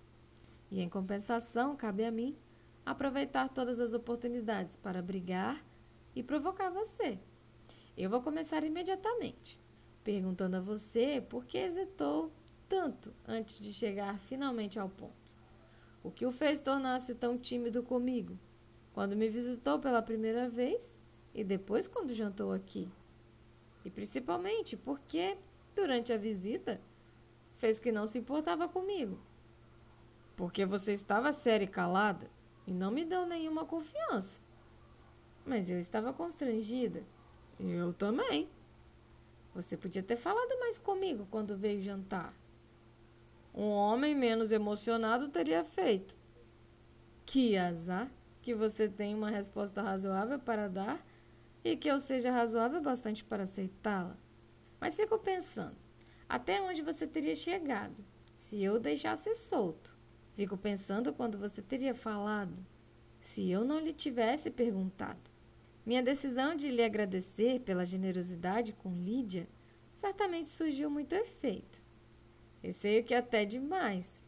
E em compensação, cabe a mim aproveitar todas as oportunidades para brigar e provocar você. Eu vou começar imediatamente, perguntando a você por que hesitou tanto antes de chegar finalmente ao ponto. O que o fez tornar-se tão tímido comigo quando me visitou pela primeira vez e depois quando jantou aqui? E principalmente porque, durante a visita, fez que não se importava comigo. Porque você estava séria e calada e não me deu nenhuma confiança. Mas eu estava constrangida. Eu também. Você podia ter falado mais comigo quando veio jantar. Um homem menos emocionado teria feito. Que azar que você tem uma resposta razoável para dar e que eu seja razoável bastante para aceitá-la. Mas fico pensando, até onde você teria chegado se eu deixasse solto? Fico pensando quando você teria falado, se eu não lhe tivesse perguntado. Minha decisão de lhe agradecer pela generosidade com Lídia certamente surgiu muito efeito. Receio que até demais.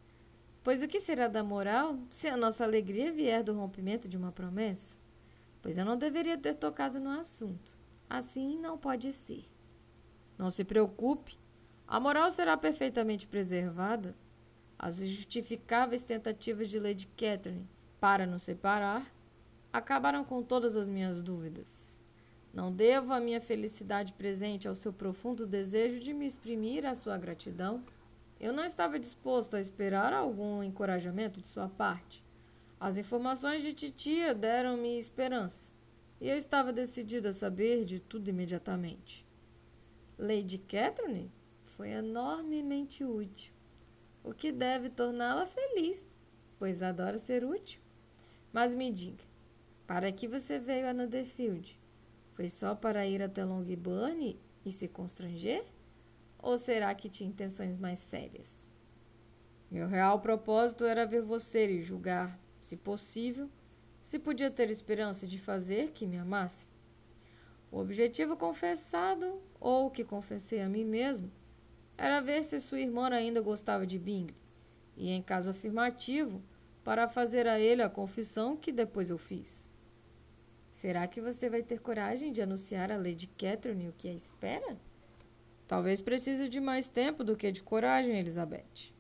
Pois o que será da moral se a nossa alegria vier do rompimento de uma promessa? Pois eu não deveria ter tocado no assunto. Assim não pode ser. Não se preocupe, a moral será perfeitamente preservada. As injustificáveis tentativas de Lady Catherine para nos separar acabaram com todas as minhas dúvidas. Não devo a minha felicidade presente ao seu profundo desejo de me exprimir a sua gratidão. Eu não estava disposto a esperar algum encorajamento de sua parte. As informações de titia deram-me esperança, e eu estava decidido a saber de tudo imediatamente. Lady Catherine foi enormemente útil, o que deve torná-la feliz, pois adora ser útil. Mas me diga, para que você veio a Netherfield? Foi só para ir até Longbourn e se constranger? Ou será que tinha intenções mais sérias? Meu real propósito era ver você e julgar, se possível, se podia ter esperança de fazer que me amasse. O objetivo confessado, ou que confessei a mim mesmo, era ver se sua irmã ainda gostava de Bingley, e em caso afirmativo, para fazer a ele a confissão que depois eu fiz. Será que você vai ter coragem de anunciar a Lady Catherine o que a espera? Talvez precise de mais tempo do que de coragem, Elizabeth.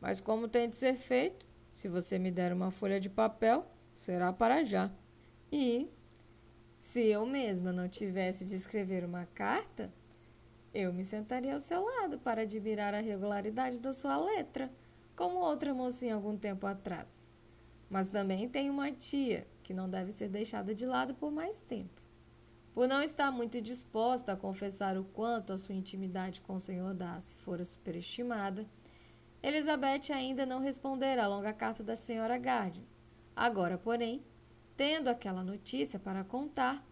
Mas como tem de ser feito, se você me der uma folha de papel, será para já. E se eu mesma não tivesse de escrever uma carta, eu me sentaria ao seu lado para admirar a regularidade da sua letra, como outra mocinha algum tempo atrás. Mas também tenho uma tia que não deve ser deixada de lado por mais tempo. Por não estar muito disposta a confessar o quanto a sua intimidade com o Sr. Darcy fora superestimada, Elizabeth ainda não respondera à longa carta da Sra. Gardner. Agora, porém, tendo aquela notícia para contar,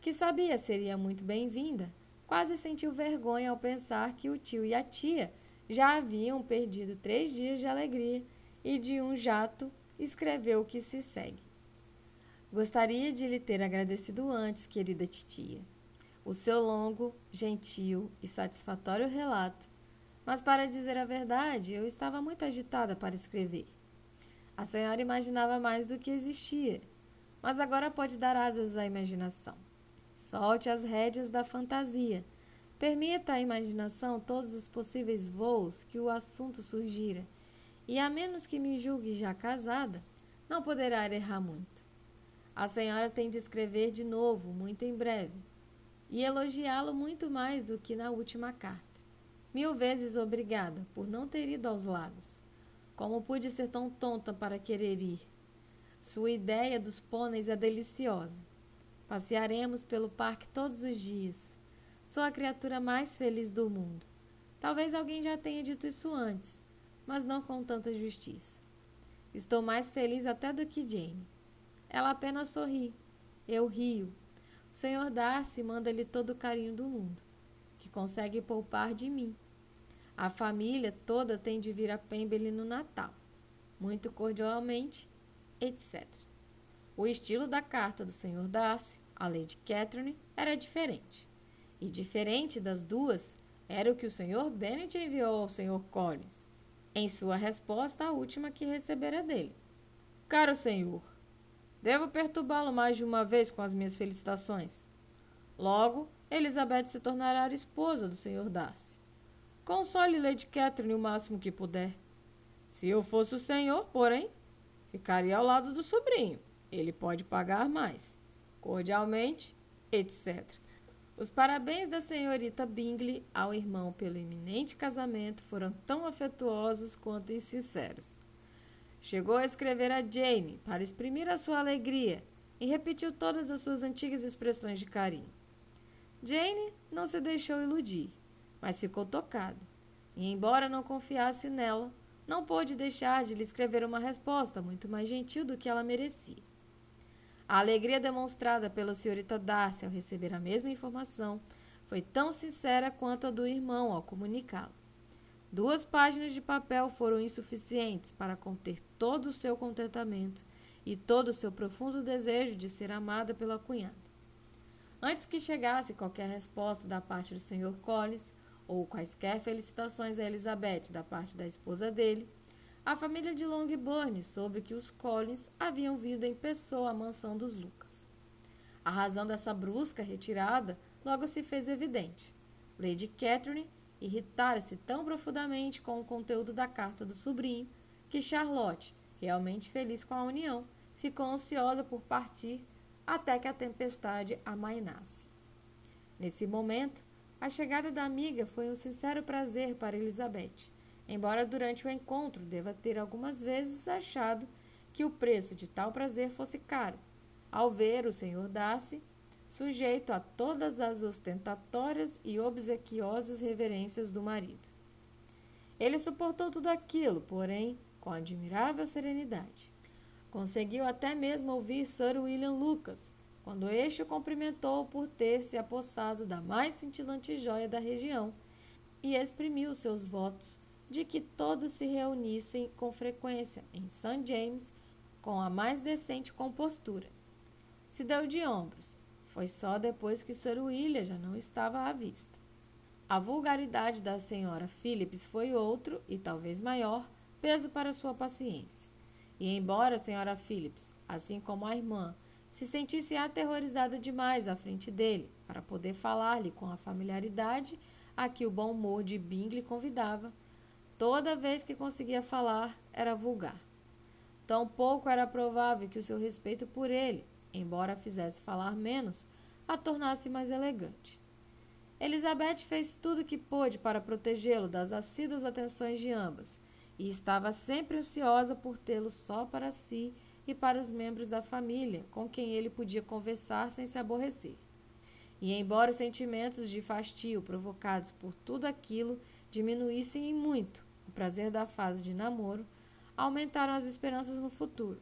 que sabia seria muito bem-vinda, quase sentiu vergonha ao pensar que o tio e a tia já haviam perdido três dias de alegria e de um jato escreveu o que se segue. Gostaria de lhe ter agradecido antes, querida titia, o seu longo, gentil e satisfatório relato, mas para dizer a verdade, eu estava muito agitada para escrever. A senhora imaginava mais do que existia, mas agora pode dar asas à imaginação. Solte as rédeas da fantasia. Permita à imaginação todos os possíveis voos que o assunto surgira, e a menos que me julgue já casada, não poderá errar muito. A senhora tem de escrever de novo, muito em breve, e elogiá-lo muito mais do que na última carta. Mil vezes obrigada por não ter ido aos lagos. Como pude ser tão tonta para querer ir? Sua ideia dos pôneis é deliciosa. Passearemos pelo parque todos os dias. Sou a criatura mais feliz do mundo. Talvez alguém já tenha dito isso antes, mas não com tanta justiça. Estou mais feliz até do que Jane. Ela apenas sorri. Eu rio. O Senhor Darcy manda-lhe todo o carinho do mundo, que consegue poupar de mim. A família toda tem de vir a Pemberley no Natal. Muito cordialmente, etc. O estilo da carta do Sr. Darcy, a Lady Catherine, era diferente. E diferente das duas era o que o Sr. Bennet enviou ao Sr. Collins, em sua resposta à última que recebera dele. Caro senhor, devo perturbá-lo mais de uma vez com as minhas felicitações. Logo, Elizabeth se tornará esposa do Sr. Darcy. Console Lady Catherine o máximo que puder. Se eu fosse o senhor, porém, ficaria ao lado do sobrinho. Ele pode pagar mais. Cordialmente, etc. Os parabéns da senhorita Bingley ao irmão pelo iminente casamento foram tão afetuosos quanto insinceros. Chegou a escrever a Jane para exprimir a sua alegria e repetiu todas as suas antigas expressões de carinho. Jane não se deixou iludir, mas ficou tocada, e embora não confiasse nela, não pôde deixar de lhe escrever uma resposta muito mais gentil do que ela merecia. A alegria demonstrada pela senhorita Darcy ao receber a mesma informação foi tão sincera quanto a do irmão ao comunicá-la. Duas páginas de papel foram insuficientes para conter todo o seu contentamento e todo o seu profundo desejo de ser amada pela cunhada. Antes que chegasse qualquer resposta da parte do Sr. Collins, ou quaisquer felicitações a Elizabeth da parte da esposa dele, a família de Longbourn soube que os Collins haviam vindo em pessoa à mansão dos Lucas. A razão dessa brusca retirada logo se fez evidente. Lady Catherine irritara-se tão profundamente com o conteúdo da carta do sobrinho que Charlotte, realmente feliz com a união, ficou ansiosa por partir até que a tempestade amainasse. Nesse momento, a chegada da amiga foi um sincero prazer para Elizabeth embora durante o encontro deva ter algumas vezes achado que o preço de tal prazer fosse caro, ao ver o Sr. Darcy sujeito a todas as ostentatórias e obsequiosas reverências do marido. Ele suportou tudo aquilo, porém, com admirável serenidade. Conseguiu até mesmo ouvir Sir William Lucas, quando este o cumprimentou por ter se apossado da mais cintilante joia da região e exprimiu seus votos de que todos se reunissem com frequência em St. James com a mais decente compostura. Se deu de ombros. Foi só depois que Sir William já não estava à vista. A vulgaridade da senhora Phillips foi outro, e talvez maior, peso para sua paciência. E embora a senhora Phillips, assim como a irmã, se sentisse aterrorizada demais à frente dele para poder falar-lhe com a familiaridade a que o bom humor de Bingley convidava, Toda vez que conseguia falar, era vulgar. Tampouco era provável que o seu respeito por ele, embora a fizesse falar menos, a tornasse mais elegante. Elizabeth fez tudo o que pôde para protegê-lo das assíduas atenções de ambas, e estava sempre ansiosa por tê-lo só para si e para os membros da família com quem ele podia conversar sem se aborrecer. E embora os sentimentos de fastio provocados por tudo aquilo diminuíssem em muito o prazer da fase de namoro, aumentaram as esperanças no futuro.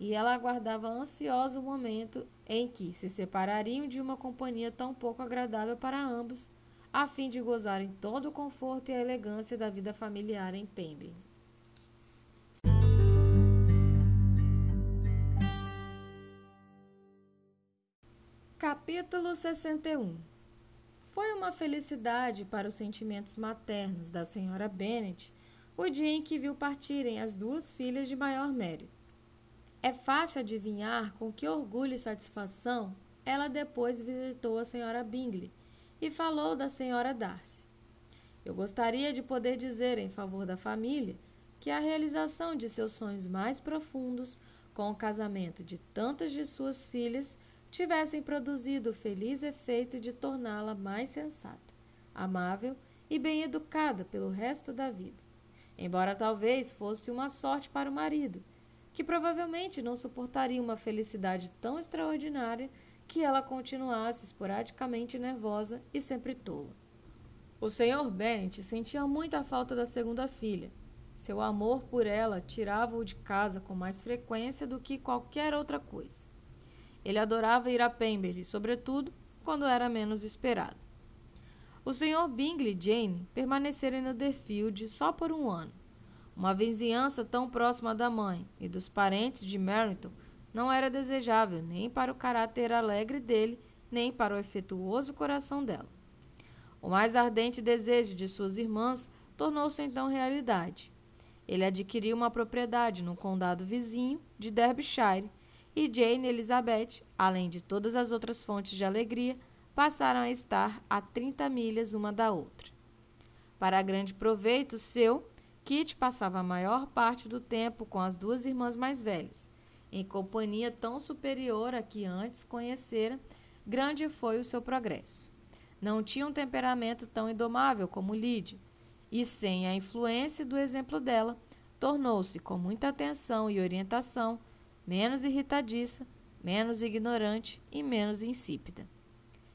E ela aguardava ansiosa o momento em que se separariam de uma companhia tão pouco agradável para ambos, a fim de gozarem todo o conforto e a elegância da vida familiar em Pemberley. Capítulo 61 foi uma felicidade para os sentimentos maternos da senhora Bennet o dia em que viu partirem as duas filhas de maior mérito. É fácil adivinhar com que orgulho e satisfação ela depois visitou a senhora Bingley e falou da senhora Darcy. Eu gostaria de poder dizer em favor da família que a realização de seus sonhos mais profundos, com o casamento de tantas de suas filhas, tivessem produzido o feliz efeito de torná-la mais sensata, amável e bem educada pelo resto da vida. Embora talvez fosse uma sorte para o marido, que provavelmente não suportaria uma felicidade tão extraordinária que ela continuasse esporadicamente nervosa e sempre tola. O Sr. Bennet sentia muita falta da segunda filha. Seu amor por ela tirava-o de casa com mais frequência do que qualquer outra coisa. Ele adorava ir a Pemberley, sobretudo quando era menos esperado. O Sr. Bingley e Jane permaneceram em Netherfield só por um ano. Uma vizinhança tão próxima da mãe e dos parentes de Merrington não era desejável nem para o caráter alegre dele, nem para o efetuoso coração dela. O mais ardente desejo de suas irmãs tornou-se então realidade. Ele adquiriu uma propriedade no condado vizinho de Derbyshire e Jane Elizabeth, além de todas as outras fontes de alegria, passaram a estar a 30 milhas uma da outra. Para grande proveito seu, Kit passava a maior parte do tempo com as duas irmãs mais velhas, em companhia tão superior a que antes conhecera, grande foi o seu progresso. Não tinha um temperamento tão indomável como Lydia, e sem a influência do exemplo dela, tornou-se, com muita atenção e orientação, menos irritadiça, menos ignorante e menos insípida.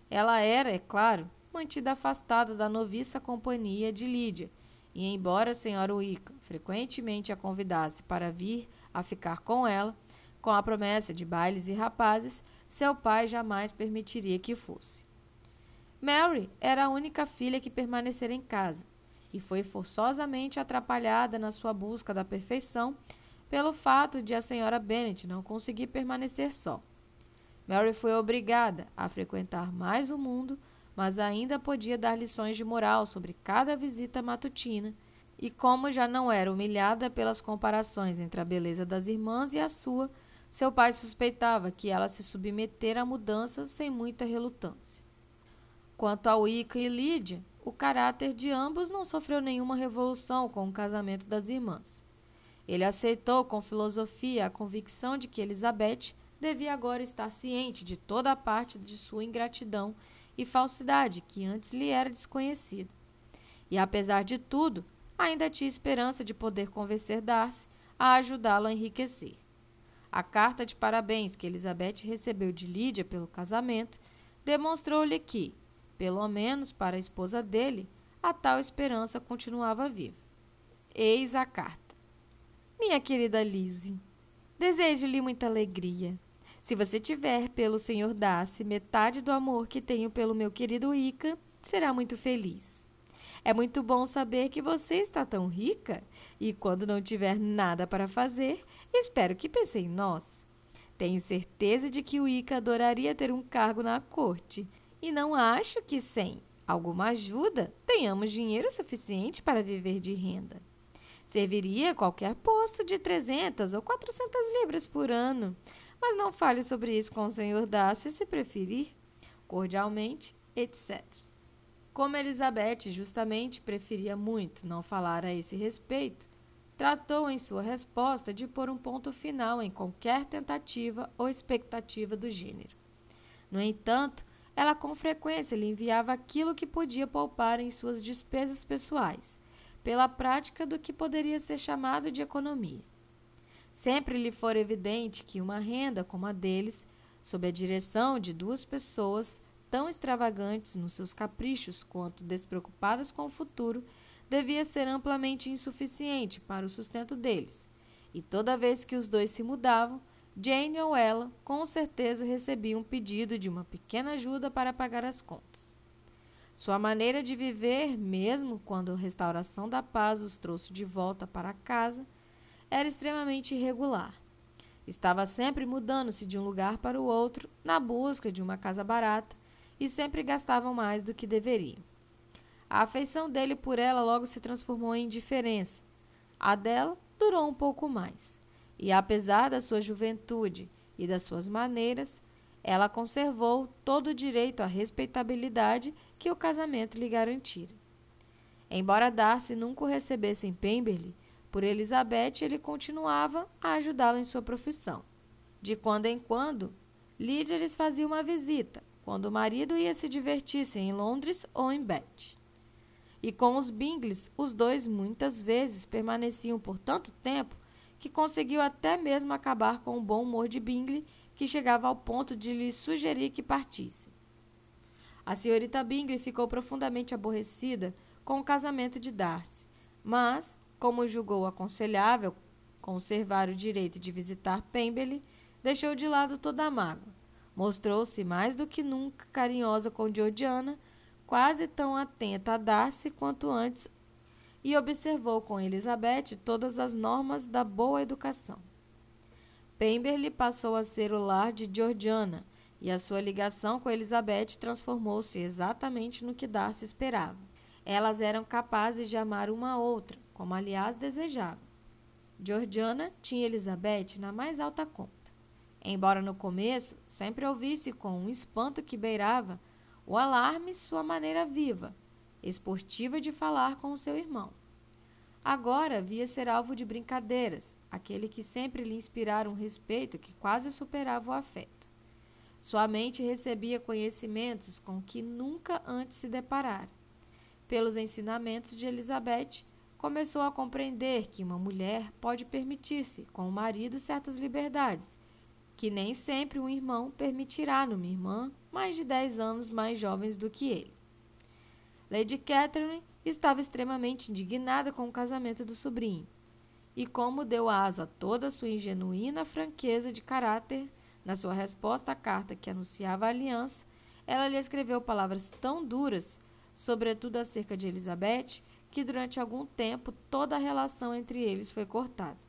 Ela era, é claro, mantida afastada da noviça companhia de Lídia, e embora a senhora Wicca frequentemente a convidasse para vir a ficar com ela, com a promessa de bailes e rapazes, seu pai jamais permitiria que fosse. Mary era a única filha que permanecera em casa, e foi forçosamente atrapalhada na sua busca da perfeição pelo fato de a senhora Bennet não conseguir permanecer só. Mary foi obrigada a frequentar mais o mundo, mas ainda podia dar lições de moral sobre cada visita matutina, e como já não era humilhada pelas comparações entre a beleza das irmãs e a sua, seu pai suspeitava que ela se submetera a mudanças sem muita relutância. Quanto a Wicca e Lydia, o caráter de ambos não sofreu nenhuma revolução com o casamento das irmãs. Ele aceitou com filosofia a convicção de que Elizabeth devia agora estar ciente de toda a parte de sua ingratidão e falsidade que antes lhe era desconhecida. E apesar de tudo, ainda tinha esperança de poder convencer Darcy a ajudá-lo a enriquecer. A carta de parabéns que Elizabeth recebeu de Lídia pelo casamento demonstrou-lhe que, pelo menos para a esposa dele, a tal esperança continuava viva. Eis a carta. Minha querida Lizzie, desejo-lhe muita alegria. Se você tiver pelo Senhor Darcy metade do amor que tenho pelo meu querido Ica, será muito feliz. É muito bom saber que você está tão rica e quando não tiver nada para fazer, espero que pense em nós. Tenho certeza de que o Ica adoraria ter um cargo na corte e não acho que sem alguma ajuda tenhamos dinheiro suficiente para viver de renda. Serviria qualquer posto de 300 ou 400 libras por ano, mas não fale sobre isso com o senhor Darcy se preferir. Cordialmente, etc. Como Elizabeth justamente preferia muito não falar a esse respeito, tratou em sua resposta de pôr um ponto final em qualquer tentativa ou expectativa do gênero. No entanto, ela com frequência lhe enviava aquilo que podia poupar em suas despesas pessoais, pela prática do que poderia ser chamado de economia. Sempre lhe for evidente que uma renda como a deles, sob a direção de duas pessoas tão extravagantes nos seus caprichos quanto despreocupadas com o futuro, devia ser amplamente insuficiente para o sustento deles. E toda vez que os dois se mudavam, Jane ou ela com certeza recebiam um pedido de uma pequena ajuda para pagar as contas. Sua maneira de viver, mesmo quando a restauração da paz os trouxe de volta para casa, era extremamente irregular. Estava sempre mudando-se de um lugar para o outro na busca de uma casa barata e sempre gastavam mais do que deveriam. A afeição dele por ela logo se transformou em indiferença. A dela durou um pouco mais. E apesar da sua juventude e das suas maneiras, ela conservou todo o direito à respeitabilidade que o casamento lhe garantira. Embora Darcy nunca o recebesse em Pemberley, por Elizabeth, ele continuava a ajudá-lo em sua profissão. De quando em quando, Lydia lhes fazia uma visita, quando o marido ia se divertir-se em Londres ou em Bath. E com os Bingles, os dois muitas vezes permaneciam por tanto tempo que conseguiu até mesmo acabar com o bom humor de Bingley, que chegava ao ponto de lhe sugerir que partissem. A senhorita Bingley ficou profundamente aborrecida com o casamento de Darcy, mas como julgou aconselhável conservar o direito de visitar Pemberley, deixou de lado toda a mágoa. Mostrou-se mais do que nunca carinhosa com Georgiana, quase tão atenta a Darcy quanto antes, e observou com Elizabeth todas as normas da boa educação. Pemberley passou a ser o lar de Georgiana, e a sua ligação com Elizabeth transformou-se exatamente no que Darcy esperava. Elas eram capazes de amar uma a outra, como aliás desejavam. Georgiana tinha Elizabeth na mais alta conta. Embora no começo sempre ouvisse com um espanto que beirava o alarme sua maneira viva, esportiva de falar com o seu irmão. Agora via ser alvo de brincadeiras, aquele que sempre lhe inspirara um respeito que quase superava o afeto. Sua mente recebia conhecimentos com que nunca antes se deparara. Pelos ensinamentos de Elizabeth, começou a compreender que uma mulher pode permitir-se com o marido certas liberdades, que nem sempre um irmão permitirá numa irmã mais de 10 anos mais jovens do que ele. Lady Catherine estava extremamente indignada com o casamento do sobrinho. E como deu aso a toda a sua ingenuína franqueza de caráter na sua resposta à carta que anunciava a aliança, ela lhe escreveu palavras tão duras, sobretudo acerca de Elizabeth, que durante algum tempo toda a relação entre eles foi cortada.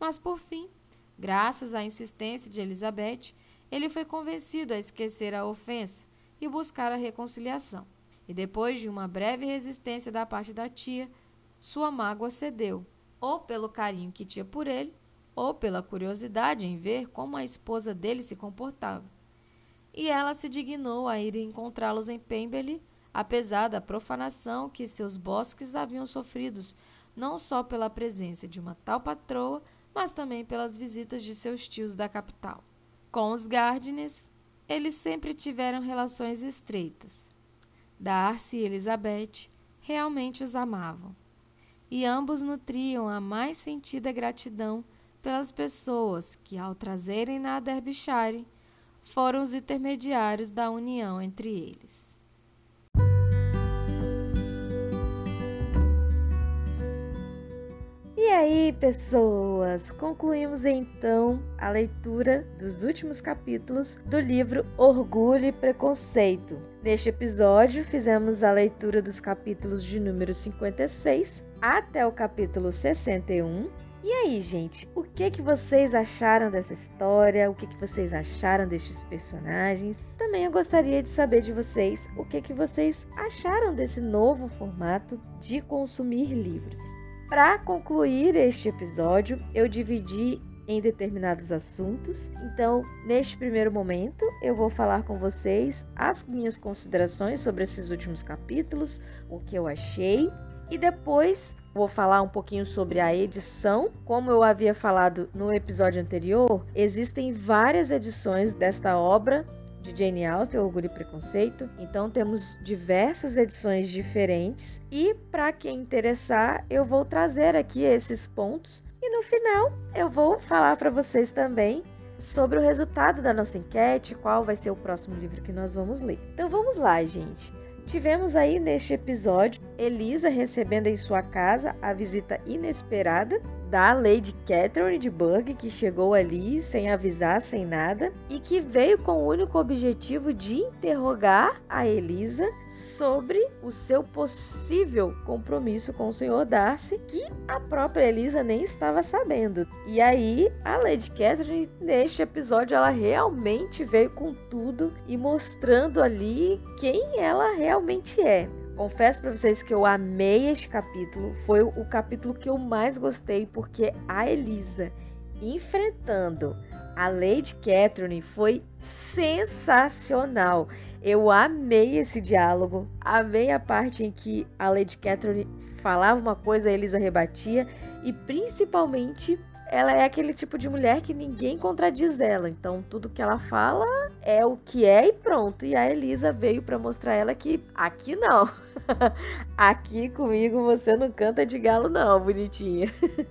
Mas por fim, graças à insistência de Elizabeth, ele foi convencido a esquecer a ofensa e buscar a reconciliação e depois de uma breve resistência da parte da tia, sua mágoa cedeu, ou pelo carinho que tinha por ele, ou pela curiosidade em ver como a esposa dele se comportava. E ela se dignou a ir encontrá-los em Pemberley, apesar da profanação que seus bosques haviam sofrido, não só pela presença de uma tal patroa, mas também pelas visitas de seus tios da capital. Com os Gardners, eles sempre tiveram relações estreitas. Darcy e Elizabeth realmente os amavam. E ambos nutriam a mais sentida gratidão pelas pessoas que, ao trazerem na Derbyshire, foram os intermediários da união entre eles. E aí, pessoas, concluímos então a leitura dos últimos capítulos do livro Orgulho e Preconceito. Neste episódio, fizemos a leitura dos capítulos de número 56 até o capítulo 61. E aí, gente, o que que vocês acharam dessa história? O que que vocês acharam destes personagens? Também eu gostaria de saber de vocês o que que vocês acharam desse novo formato de consumir livros. Para concluir este episódio, eu dividi em determinados assuntos. Então, neste primeiro momento, eu vou falar com vocês as minhas considerações sobre esses últimos capítulos, o que eu achei, e depois vou falar um pouquinho sobre a edição. Como eu havia falado no episódio anterior, existem várias edições desta obra de Jane Austen, Orgulho e Preconceito. Então temos diversas edições diferentes e para quem interessar, eu vou trazer aqui esses pontos e no final eu vou falar para vocês também sobre o resultado da nossa enquete, qual vai ser o próximo livro que nós vamos ler. Então vamos lá, gente. Tivemos aí neste episódio Elisa recebendo em sua casa a visita inesperada da Lady Catherine de Burgh, que chegou ali sem avisar, sem nada, e que veio com o único objetivo de interrogar a Elisa sobre o seu possível compromisso com o Sr. Darcy, que a própria Elisa nem estava sabendo. E aí, a Lady Catherine, neste episódio, ela realmente veio com tudo e mostrando ali quem ela realmente é. Confesso para vocês que eu amei este capítulo. Foi o capítulo que eu mais gostei porque a Elisa enfrentando a Lady Catherine foi sensacional. Eu amei esse diálogo, amei a parte em que a Lady Catherine falava uma coisa, a Elisa rebatia e principalmente ela é aquele tipo de mulher que ninguém contradiz dela. Então, tudo que ela fala é o que é e pronto. E a Elisa veio para mostrar ela que aqui não. *laughs* aqui comigo você não canta de galo não, bonitinha.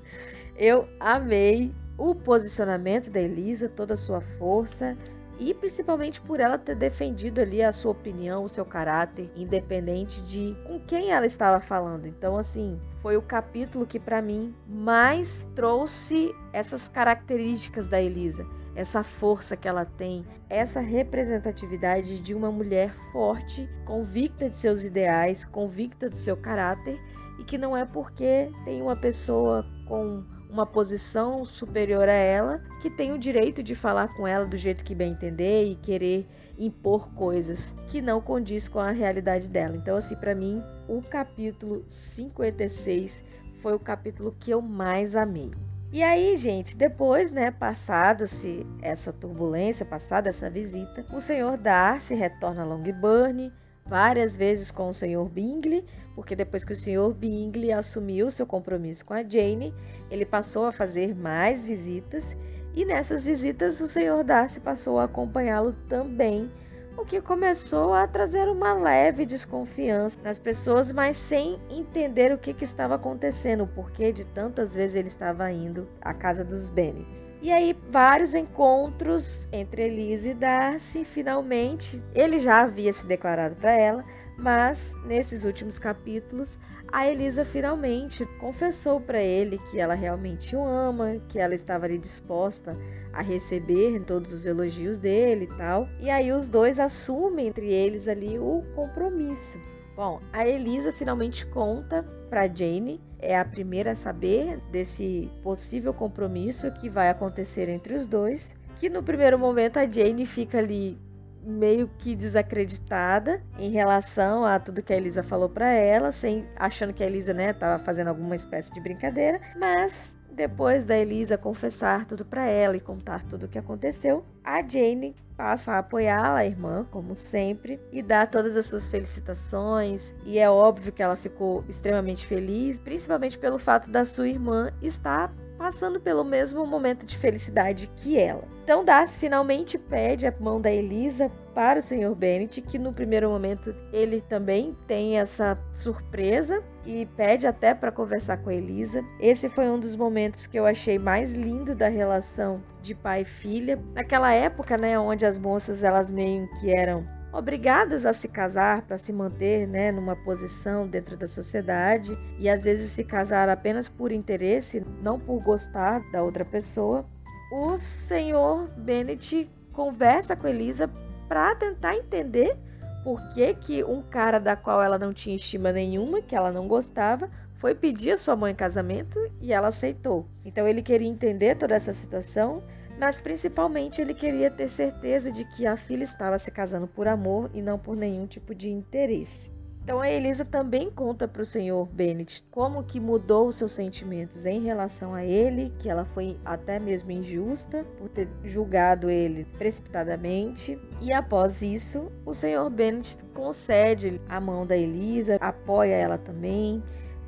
*laughs* Eu amei o posicionamento da Elisa, toda a sua força e principalmente por ela ter defendido ali a sua opinião, o seu caráter, independente de com quem ela estava falando. Então, assim, foi o capítulo que para mim mais trouxe essas características da Elisa, essa força que ela tem, essa representatividade de uma mulher forte, convicta de seus ideais, convicta do seu caráter e que não é porque tem uma pessoa com uma posição superior a ela, que tem o direito de falar com ela do jeito que bem entender e querer impor coisas que não condiz com a realidade dela. Então, assim, para mim, o capítulo 56 foi o capítulo que eu mais amei. E aí, gente, depois, né, passada-se essa turbulência, passada essa visita, o senhor Darcy retorna a Longbourn, várias vezes com o senhor Bingley, porque depois que o senhor Bingley assumiu seu compromisso com a Jane, ele passou a fazer mais visitas e nessas visitas o senhor Darcy passou a acompanhá-lo também, o que começou a trazer uma leve desconfiança nas pessoas, mas sem entender o que, que estava acontecendo, o porquê de tantas vezes ele estava indo à casa dos Bennets. E aí, vários encontros entre Elise e Darcy. Finalmente, ele já havia se declarado para ela, mas nesses últimos capítulos, a Elisa finalmente confessou para ele que ela realmente o ama, que ela estava ali disposta a receber todos os elogios dele e tal. E aí os dois assumem entre eles ali o compromisso. Bom, a Elisa finalmente conta para Jane, é a primeira a saber desse possível compromisso que vai acontecer entre os dois. Que no primeiro momento a Jane fica ali meio que desacreditada em relação a tudo que a Elisa falou para ela, sem achando que a Elisa, né, tava fazendo alguma espécie de brincadeira, mas depois da Elisa confessar tudo para ela e contar tudo o que aconteceu, a Jane passa a apoiá-la, a irmã, como sempre, e dá todas as suas felicitações. E é óbvio que ela ficou extremamente feliz, principalmente pelo fato da sua irmã estar passando pelo mesmo momento de felicidade que ela. Então Darcy finalmente pede a mão da Elisa para o Sr. Bennet, que no primeiro momento ele também tem essa surpresa e pede até para conversar com a Elisa. Esse foi um dos momentos que eu achei mais lindo da relação de pai e filha. Naquela época, né, onde as moças elas meio que eram obrigadas a se casar para se manter né, numa posição dentro da sociedade e às vezes se casar apenas por interesse, não por gostar da outra pessoa. O senhor Bennet conversa com Elisa para tentar entender por que, que um cara da qual ela não tinha estima nenhuma, que ela não gostava, foi pedir a sua mãe em casamento e ela aceitou. Então ele queria entender toda essa situação, mas principalmente ele queria ter certeza de que a filha estava se casando por amor e não por nenhum tipo de interesse. Então a Elisa também conta para o senhor Bennet como que mudou seus sentimentos em relação a ele, que ela foi até mesmo injusta por ter julgado ele precipitadamente. E após isso, o senhor Bennet concede a mão da Elisa, apoia ela também.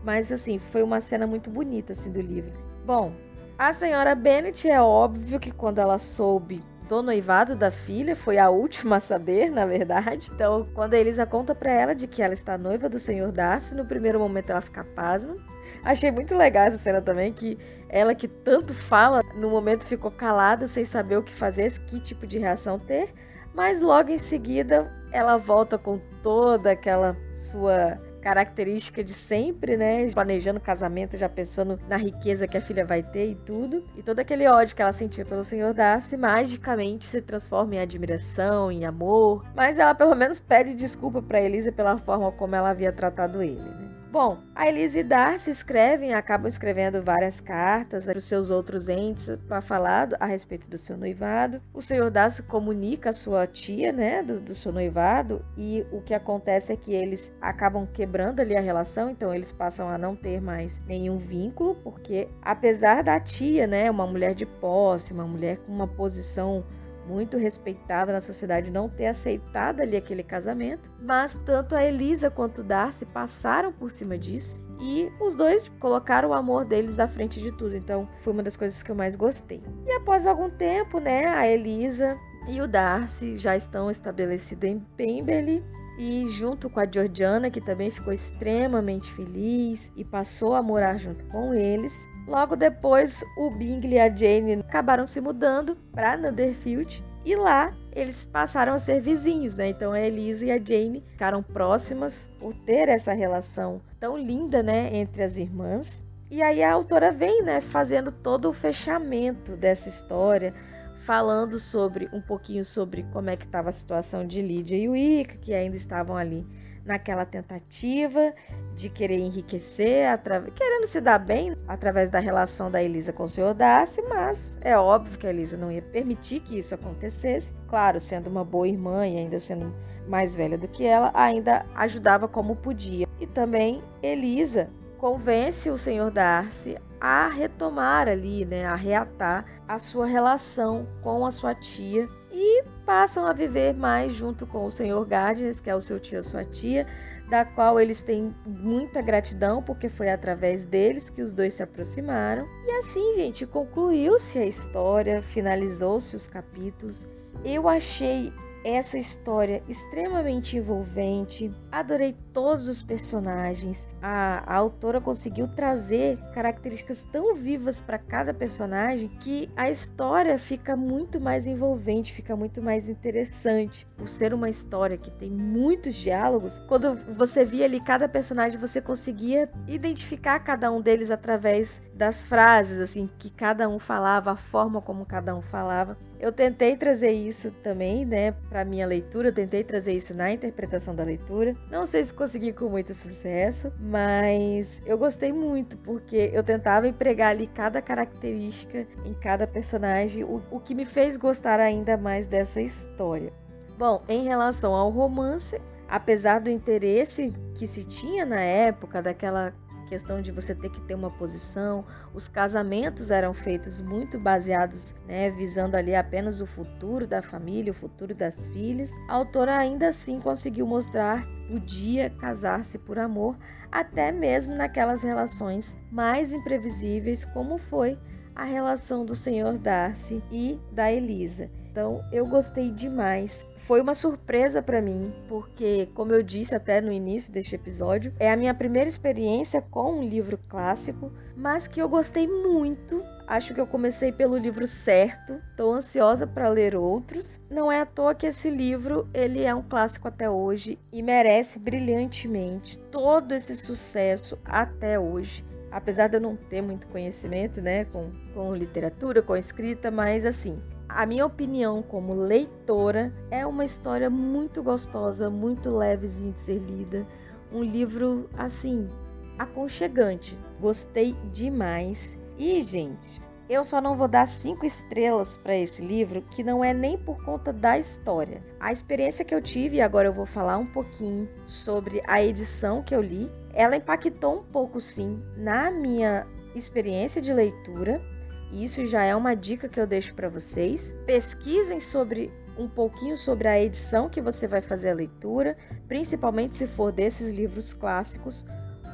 Mas assim, foi uma cena muito bonita assim do livro. Bom, a senhora Bennet é óbvio que quando ela soube do noivado da filha, foi a última a saber, na verdade. Então, quando a Elisa conta para ela de que ela está noiva do senhor Darcy, no primeiro momento ela fica pasma. Achei muito legal essa cena também, que ela que tanto fala, no momento ficou calada, sem saber o que fazer, que tipo de reação ter. Mas logo em seguida, ela volta com toda aquela sua característica de sempre, né? Planejando casamento, já pensando na riqueza que a filha vai ter e tudo. E todo aquele ódio que ela sentia pelo Senhor Darcy magicamente se transforma em admiração, em amor. Mas ela pelo menos pede desculpa para Elisa pela forma como ela havia tratado ele, né? Bom, a Elise e Darcy escrevem, acabam escrevendo várias cartas para os seus outros entes para falar a respeito do seu noivado. O senhor Darcy comunica a sua tia, né, do, do, seu noivado, e o que acontece é que eles acabam quebrando ali a relação, então eles passam a não ter mais nenhum vínculo, porque apesar da tia, né, uma mulher de posse, uma mulher com uma posição muito respeitada na sociedade, não ter aceitado ali aquele casamento, mas tanto a Elisa quanto o Darcy passaram por cima disso e os dois colocaram o amor deles à frente de tudo. Então, foi uma das coisas que eu mais gostei. E após algum tempo, né, a Elisa e o Darcy já estão estabelecidos em Pemberley e junto com a Georgiana, que também ficou extremamente feliz e passou a morar junto com eles. Logo depois, o Bingley e a Jane acabaram se mudando para Netherfield e lá eles passaram a ser vizinhos, né? Então a Elisa e a Jane ficaram próximas por ter essa relação tão linda, né, entre as irmãs. E aí a autora vem, né, fazendo todo o fechamento dessa história, falando sobre um pouquinho sobre como é que estava a situação de Lydia e Wicca, que ainda estavam ali naquela tentativa de querer enriquecer, querendo se dar bem através da relação da Elisa com o Sr. Darcy, mas é óbvio que a Elisa não ia permitir que isso acontecesse. Claro, sendo uma boa irmã e ainda sendo mais velha do que ela, ainda ajudava como podia. E também Elisa convence o Sr. Darcy a retomar ali, né, a reatar a sua relação com a sua tia e passam a viver mais junto com o Sr. Gardner, que é o seu tio, sua tia, da qual eles têm muita gratidão, porque foi através deles que os dois se aproximaram. E assim, gente, concluiu-se a história, finalizou-se os capítulos. Eu achei essa história extremamente envolvente. Adorei todos os personagens. A, a autora conseguiu trazer características tão vivas para cada personagem que a história fica muito mais envolvente, fica muito mais interessante. Por ser uma história que tem muitos diálogos, quando você via ali cada personagem, você conseguia identificar cada um deles através das frases assim que cada um falava, a forma como cada um falava. Eu tentei trazer isso também, né, para minha leitura, eu tentei trazer isso na interpretação da leitura. Não sei se consegui com muito sucesso, mas eu gostei muito porque eu tentava empregar ali cada característica em cada personagem, o, o que me fez gostar ainda mais dessa história. Bom, em relação ao romance, apesar do interesse que se tinha na época daquela questão de você ter que ter uma posição. Os casamentos eram feitos muito baseados, né, visando ali apenas o futuro da família, o futuro das filhas. A autora ainda assim conseguiu mostrar podia casar-se por amor, até mesmo naquelas relações mais imprevisíveis, como foi a relação do senhor Darcy e da Elisa. Então, eu gostei demais foi uma surpresa para mim, porque, como eu disse até no início deste episódio, é a minha primeira experiência com um livro clássico, mas que eu gostei muito. Acho que eu comecei pelo livro certo, estou ansiosa para ler outros. Não é à toa que esse livro ele é um clássico até hoje e merece brilhantemente todo esse sucesso até hoje apesar de eu não ter muito conhecimento, né, com, com literatura, com escrita, mas assim, a minha opinião como leitora é uma história muito gostosa, muito levezinha de ser lida. Um livro assim, aconchegante. Gostei demais. E, gente, eu só não vou dar cinco estrelas para esse livro, que não é nem por conta da história. A experiência que eu tive, e agora eu vou falar um pouquinho sobre a edição que eu li, ela impactou um pouco sim na minha experiência de leitura isso já é uma dica que eu deixo para vocês. Pesquisem sobre um pouquinho sobre a edição que você vai fazer a leitura, principalmente se for desses livros clássicos,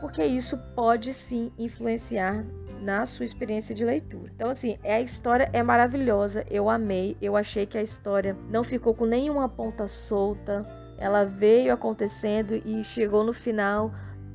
porque isso pode sim influenciar na sua experiência de leitura. Então assim, a história é maravilhosa, eu amei, eu achei que a história não ficou com nenhuma ponta solta, ela veio acontecendo e chegou no final,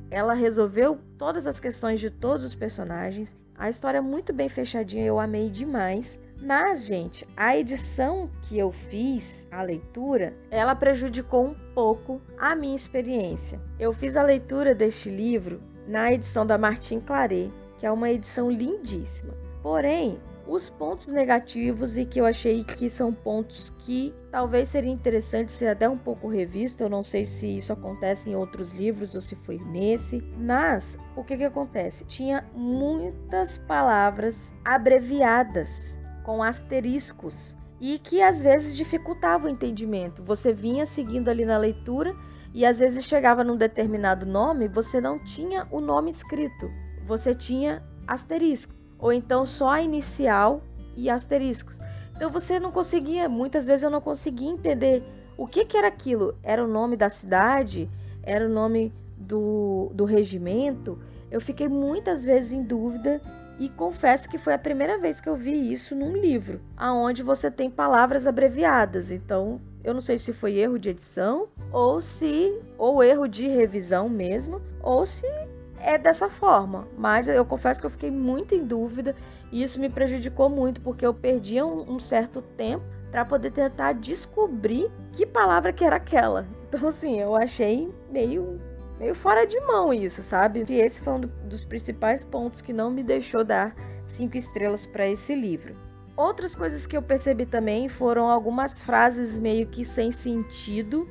ela resolveu todas as questões de todos os personagens a história é muito bem fechadinha, eu amei demais. Mas, gente, a edição que eu fiz, a leitura, ela prejudicou um pouco a minha experiência. Eu fiz a leitura deste livro na edição da Martin Claret, que é uma edição lindíssima. Porém, os pontos negativos e que eu achei que são pontos que talvez seria interessante ser até um pouco revisto. Eu não sei se isso acontece em outros livros ou se foi nesse, mas o que que acontece? Tinha muitas palavras abreviadas com asteriscos e que às vezes dificultava o entendimento. Você vinha seguindo ali na leitura e às vezes chegava num determinado nome, você não tinha o nome escrito, você tinha asterisco ou então só a inicial e asteriscos. Então você não conseguia, muitas vezes eu não conseguia entender o que, que era aquilo. Era o nome da cidade? Era o nome do, do regimento? Eu fiquei muitas vezes em dúvida e confesso que foi a primeira vez que eu vi isso num livro, aonde você tem palavras abreviadas. Então, eu não sei se foi erro de edição ou se ou erro de revisão mesmo, ou se é dessa forma. Mas eu confesso que eu fiquei muito em dúvida e isso me prejudicou muito porque eu perdia um, um certo tempo para poder tentar descobrir que palavra que era aquela. Então assim, eu achei meio meio fora de mão isso, sabe? E esse foi um dos principais pontos que não me deixou dar cinco estrelas para esse livro. Outras coisas que eu percebi também foram algumas frases meio que sem sentido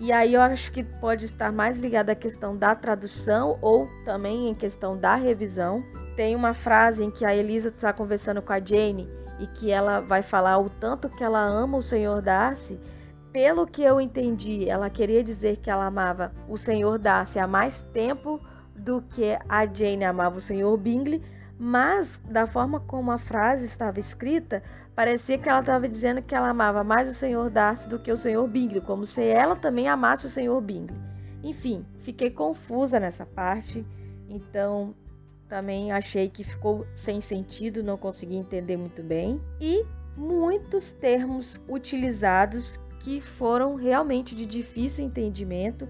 E aí eu acho que pode estar mais ligado à questão da tradução ou também em questão da revisão. Tem uma frase em que a Elisa está conversando com a Jane e que ela vai falar o tanto que ela ama o Senhor Darcy. Pelo que eu entendi, ela queria dizer que ela amava o Senhor Darcy há mais tempo do que a Jane amava o Senhor Bingley, mas da forma como a frase estava escrita, parecia que ela estava dizendo que ela amava mais o Senhor Darcy do que o Senhor Bingley, como se ela também amasse o Senhor Bingley. Enfim, fiquei confusa nessa parte, então também achei que ficou sem sentido, não consegui entender muito bem. E muitos termos utilizados que foram realmente de difícil entendimento,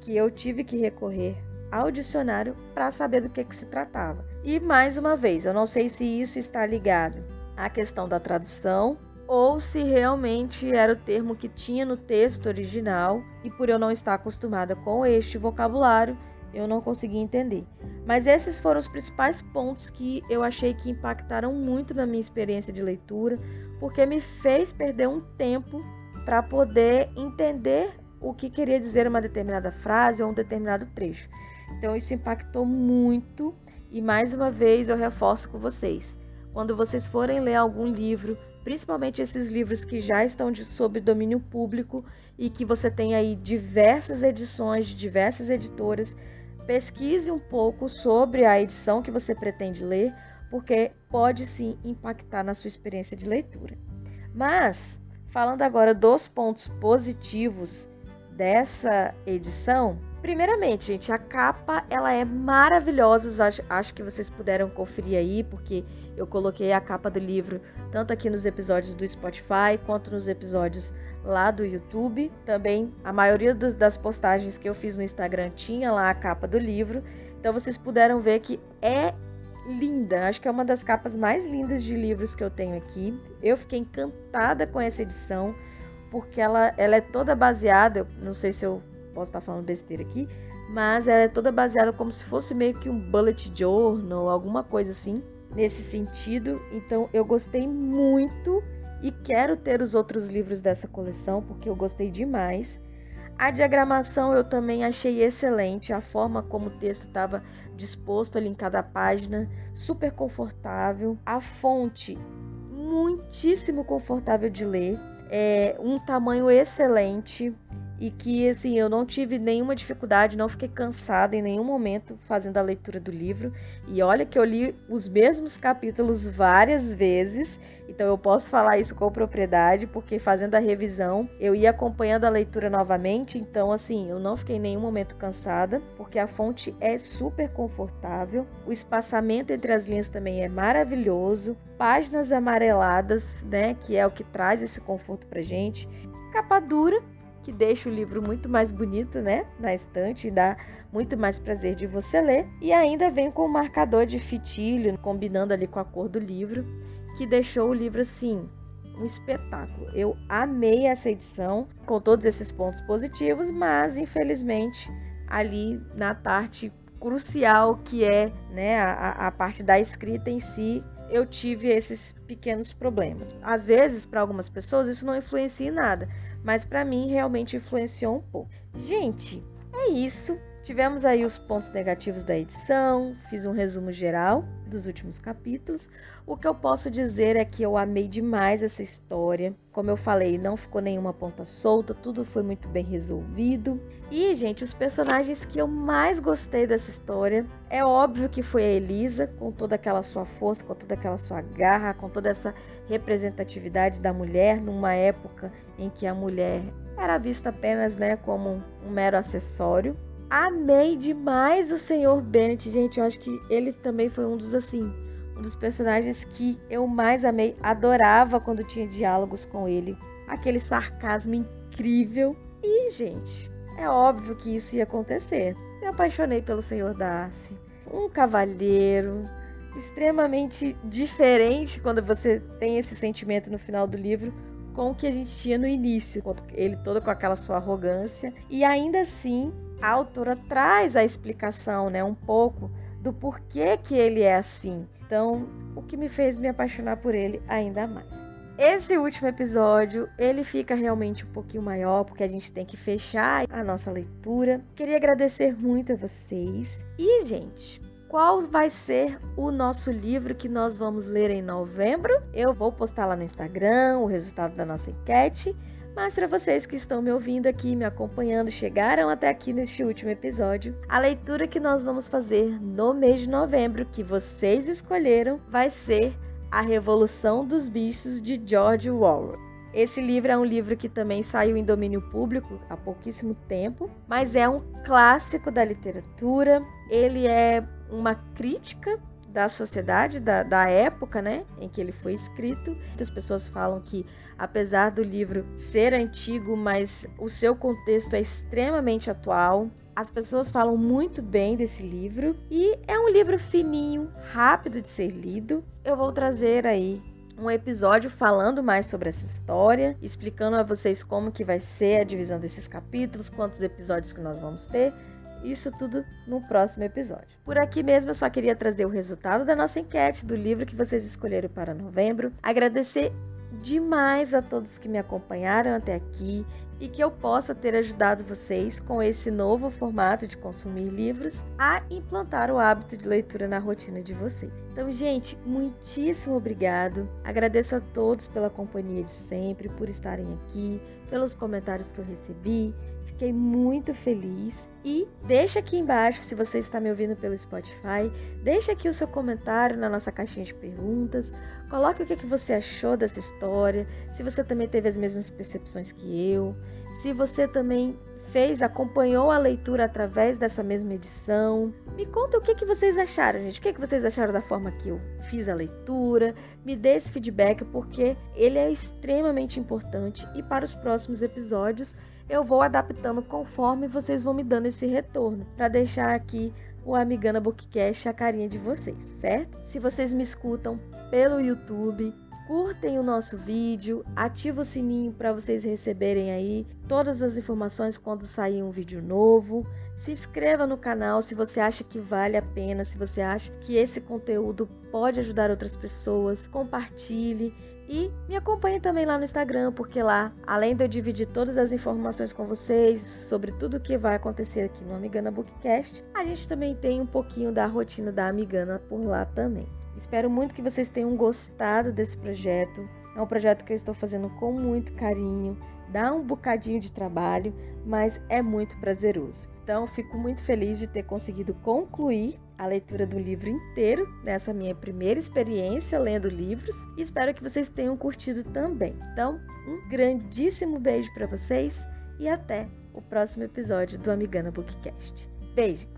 que eu tive que recorrer ao dicionário para saber do que, que se tratava. E mais uma vez, eu não sei se isso está ligado à questão da tradução ou se realmente era o termo que tinha no texto original e por eu não estar acostumada com este vocabulário, eu não consegui entender. Mas esses foram os principais pontos que eu achei que impactaram muito na minha experiência de leitura, porque me fez perder um tempo para poder entender o que queria dizer uma determinada frase ou um determinado trecho. Então isso impactou muito e mais uma vez eu reforço com vocês. Quando vocês forem ler algum livro, principalmente esses livros que já estão de, sob domínio público e que você tem aí diversas edições de diversas editoras, pesquise um pouco sobre a edição que você pretende ler, porque pode sim impactar na sua experiência de leitura. Mas, falando agora dos pontos positivos dessa edição, Primeiramente, gente, a capa ela é maravilhosa. Acho, acho, que vocês puderam conferir aí, porque eu coloquei a capa do livro tanto aqui nos episódios do Spotify quanto nos episódios lá do YouTube. Também a maioria dos, das postagens que eu fiz no Instagram tinha lá a capa do livro. Então vocês puderam ver que é linda. Acho que é uma das capas mais lindas de livros que eu tenho aqui. Eu fiquei encantada com essa edição porque ela, ela é toda baseada. Não sei se eu posso estar falando besteira aqui, mas ela é toda baseada como se fosse meio que um bullet journal, alguma coisa assim, nesse sentido. Então eu gostei muito e quero ter os outros livros dessa coleção porque eu gostei demais. A diagramação eu também achei excelente, a forma como o texto estava disposto ali em cada página, super confortável. A fonte, muitíssimo confortável de ler, é um tamanho excelente e que assim eu não tive nenhuma dificuldade, não fiquei cansada em nenhum momento fazendo a leitura do livro. E olha que eu li os mesmos capítulos várias vezes, então eu posso falar isso com propriedade, porque fazendo a revisão eu ia acompanhando a leitura novamente, então assim eu não fiquei em nenhum momento cansada, porque a fonte é super confortável, o espaçamento entre as linhas também é maravilhoso, páginas amareladas, né, que é o que traz esse conforto pra gente. Capa dura, que deixa o livro muito mais bonito, né, na estante e dá muito mais prazer de você ler. E ainda vem com o marcador de fitilho, combinando ali com a cor do livro, que deixou o livro assim um espetáculo. Eu amei essa edição com todos esses pontos positivos, mas infelizmente ali na parte crucial que é né, a, a parte da escrita em si, eu tive esses pequenos problemas. Às vezes, para algumas pessoas, isso não influencia em nada, mas para mim realmente influenciou um pouco. Gente, é isso. Tivemos aí os pontos negativos da edição, fiz um resumo geral dos últimos capítulos. O que eu posso dizer é que eu amei demais essa história. Como eu falei, não ficou nenhuma ponta solta, tudo foi muito bem resolvido. E, gente, os personagens que eu mais gostei dessa história é óbvio que foi a Elisa, com toda aquela sua força, com toda aquela sua garra, com toda essa representatividade da mulher numa época em que a mulher era vista apenas né, como um mero acessório. Amei demais o Senhor Bennett, gente. Eu acho que ele também foi um dos assim, um dos personagens que eu mais amei. Adorava quando tinha diálogos com ele. Aquele sarcasmo incrível. E, gente, é óbvio que isso ia acontecer. Me apaixonei pelo Senhor Darcy. Um cavalheiro, extremamente diferente quando você tem esse sentimento no final do livro com o que a gente tinha no início, ele todo com aquela sua arrogância. E ainda assim, a autora traz a explicação, né, um pouco do porquê que ele é assim. Então, o que me fez me apaixonar por ele ainda mais. esse último episódio, ele fica realmente um pouquinho maior, porque a gente tem que fechar a nossa leitura. Queria agradecer muito a vocês. E, gente, qual vai ser o nosso livro que nós vamos ler em novembro? Eu vou postar lá no Instagram o resultado da nossa enquete. Mas para vocês que estão me ouvindo aqui, me acompanhando, chegaram até aqui neste último episódio, a leitura que nós vamos fazer no mês de novembro, que vocês escolheram, vai ser A Revolução dos Bichos de George Orwell. Esse livro é um livro que também saiu em domínio público há pouquíssimo tempo, mas é um clássico da literatura. Ele é uma crítica da sociedade, da, da época né, em que ele foi escrito. Muitas pessoas falam que, apesar do livro ser antigo, mas o seu contexto é extremamente atual. As pessoas falam muito bem desse livro e é um livro fininho, rápido de ser lido. Eu vou trazer aí um episódio falando mais sobre essa história, explicando a vocês como que vai ser a divisão desses capítulos, quantos episódios que nós vamos ter. Isso tudo no próximo episódio. Por aqui mesmo eu só queria trazer o resultado da nossa enquete do livro que vocês escolheram para novembro. Agradecer demais a todos que me acompanharam até aqui e que eu possa ter ajudado vocês com esse novo formato de consumir livros a implantar o hábito de leitura na rotina de vocês. Então, gente, muitíssimo obrigado. Agradeço a todos pela companhia de sempre, por estarem aqui, pelos comentários que eu recebi. Fiquei muito feliz. E deixa aqui embaixo, se você está me ouvindo pelo Spotify, deixa aqui o seu comentário na nossa caixinha de perguntas. Coloque o que, que você achou dessa história, se você também teve as mesmas percepções que eu, se você também fez, acompanhou a leitura através dessa mesma edição. Me conta o que, que vocês acharam, gente. O que, que vocês acharam da forma que eu fiz a leitura? Me dê esse feedback porque ele é extremamente importante e para os próximos episódios eu vou adaptando conforme vocês vão me dando esse retorno, para deixar aqui o Amigana Bookcast a carinha de vocês, certo? Se vocês me escutam pelo YouTube, curtem o nosso vídeo, ativa o sininho para vocês receberem aí todas as informações quando sair um vídeo novo. Se inscreva no canal se você acha que vale a pena, se você acha que esse conteúdo pode ajudar outras pessoas, compartilhe e me acompanhe também lá no Instagram, porque lá, além de eu dividir todas as informações com vocês sobre tudo o que vai acontecer aqui no Amigana Bookcast, a gente também tem um pouquinho da rotina da Amigana por lá também. Espero muito que vocês tenham gostado desse projeto. É um projeto que eu estou fazendo com muito carinho, dá um bocadinho de trabalho, mas é muito prazeroso. Então, fico muito feliz de ter conseguido concluir a leitura do livro inteiro nessa minha primeira experiência lendo livros espero que vocês tenham curtido também. Então, um grandíssimo beijo para vocês e até o próximo episódio do Amigana Bookcast. Beijos!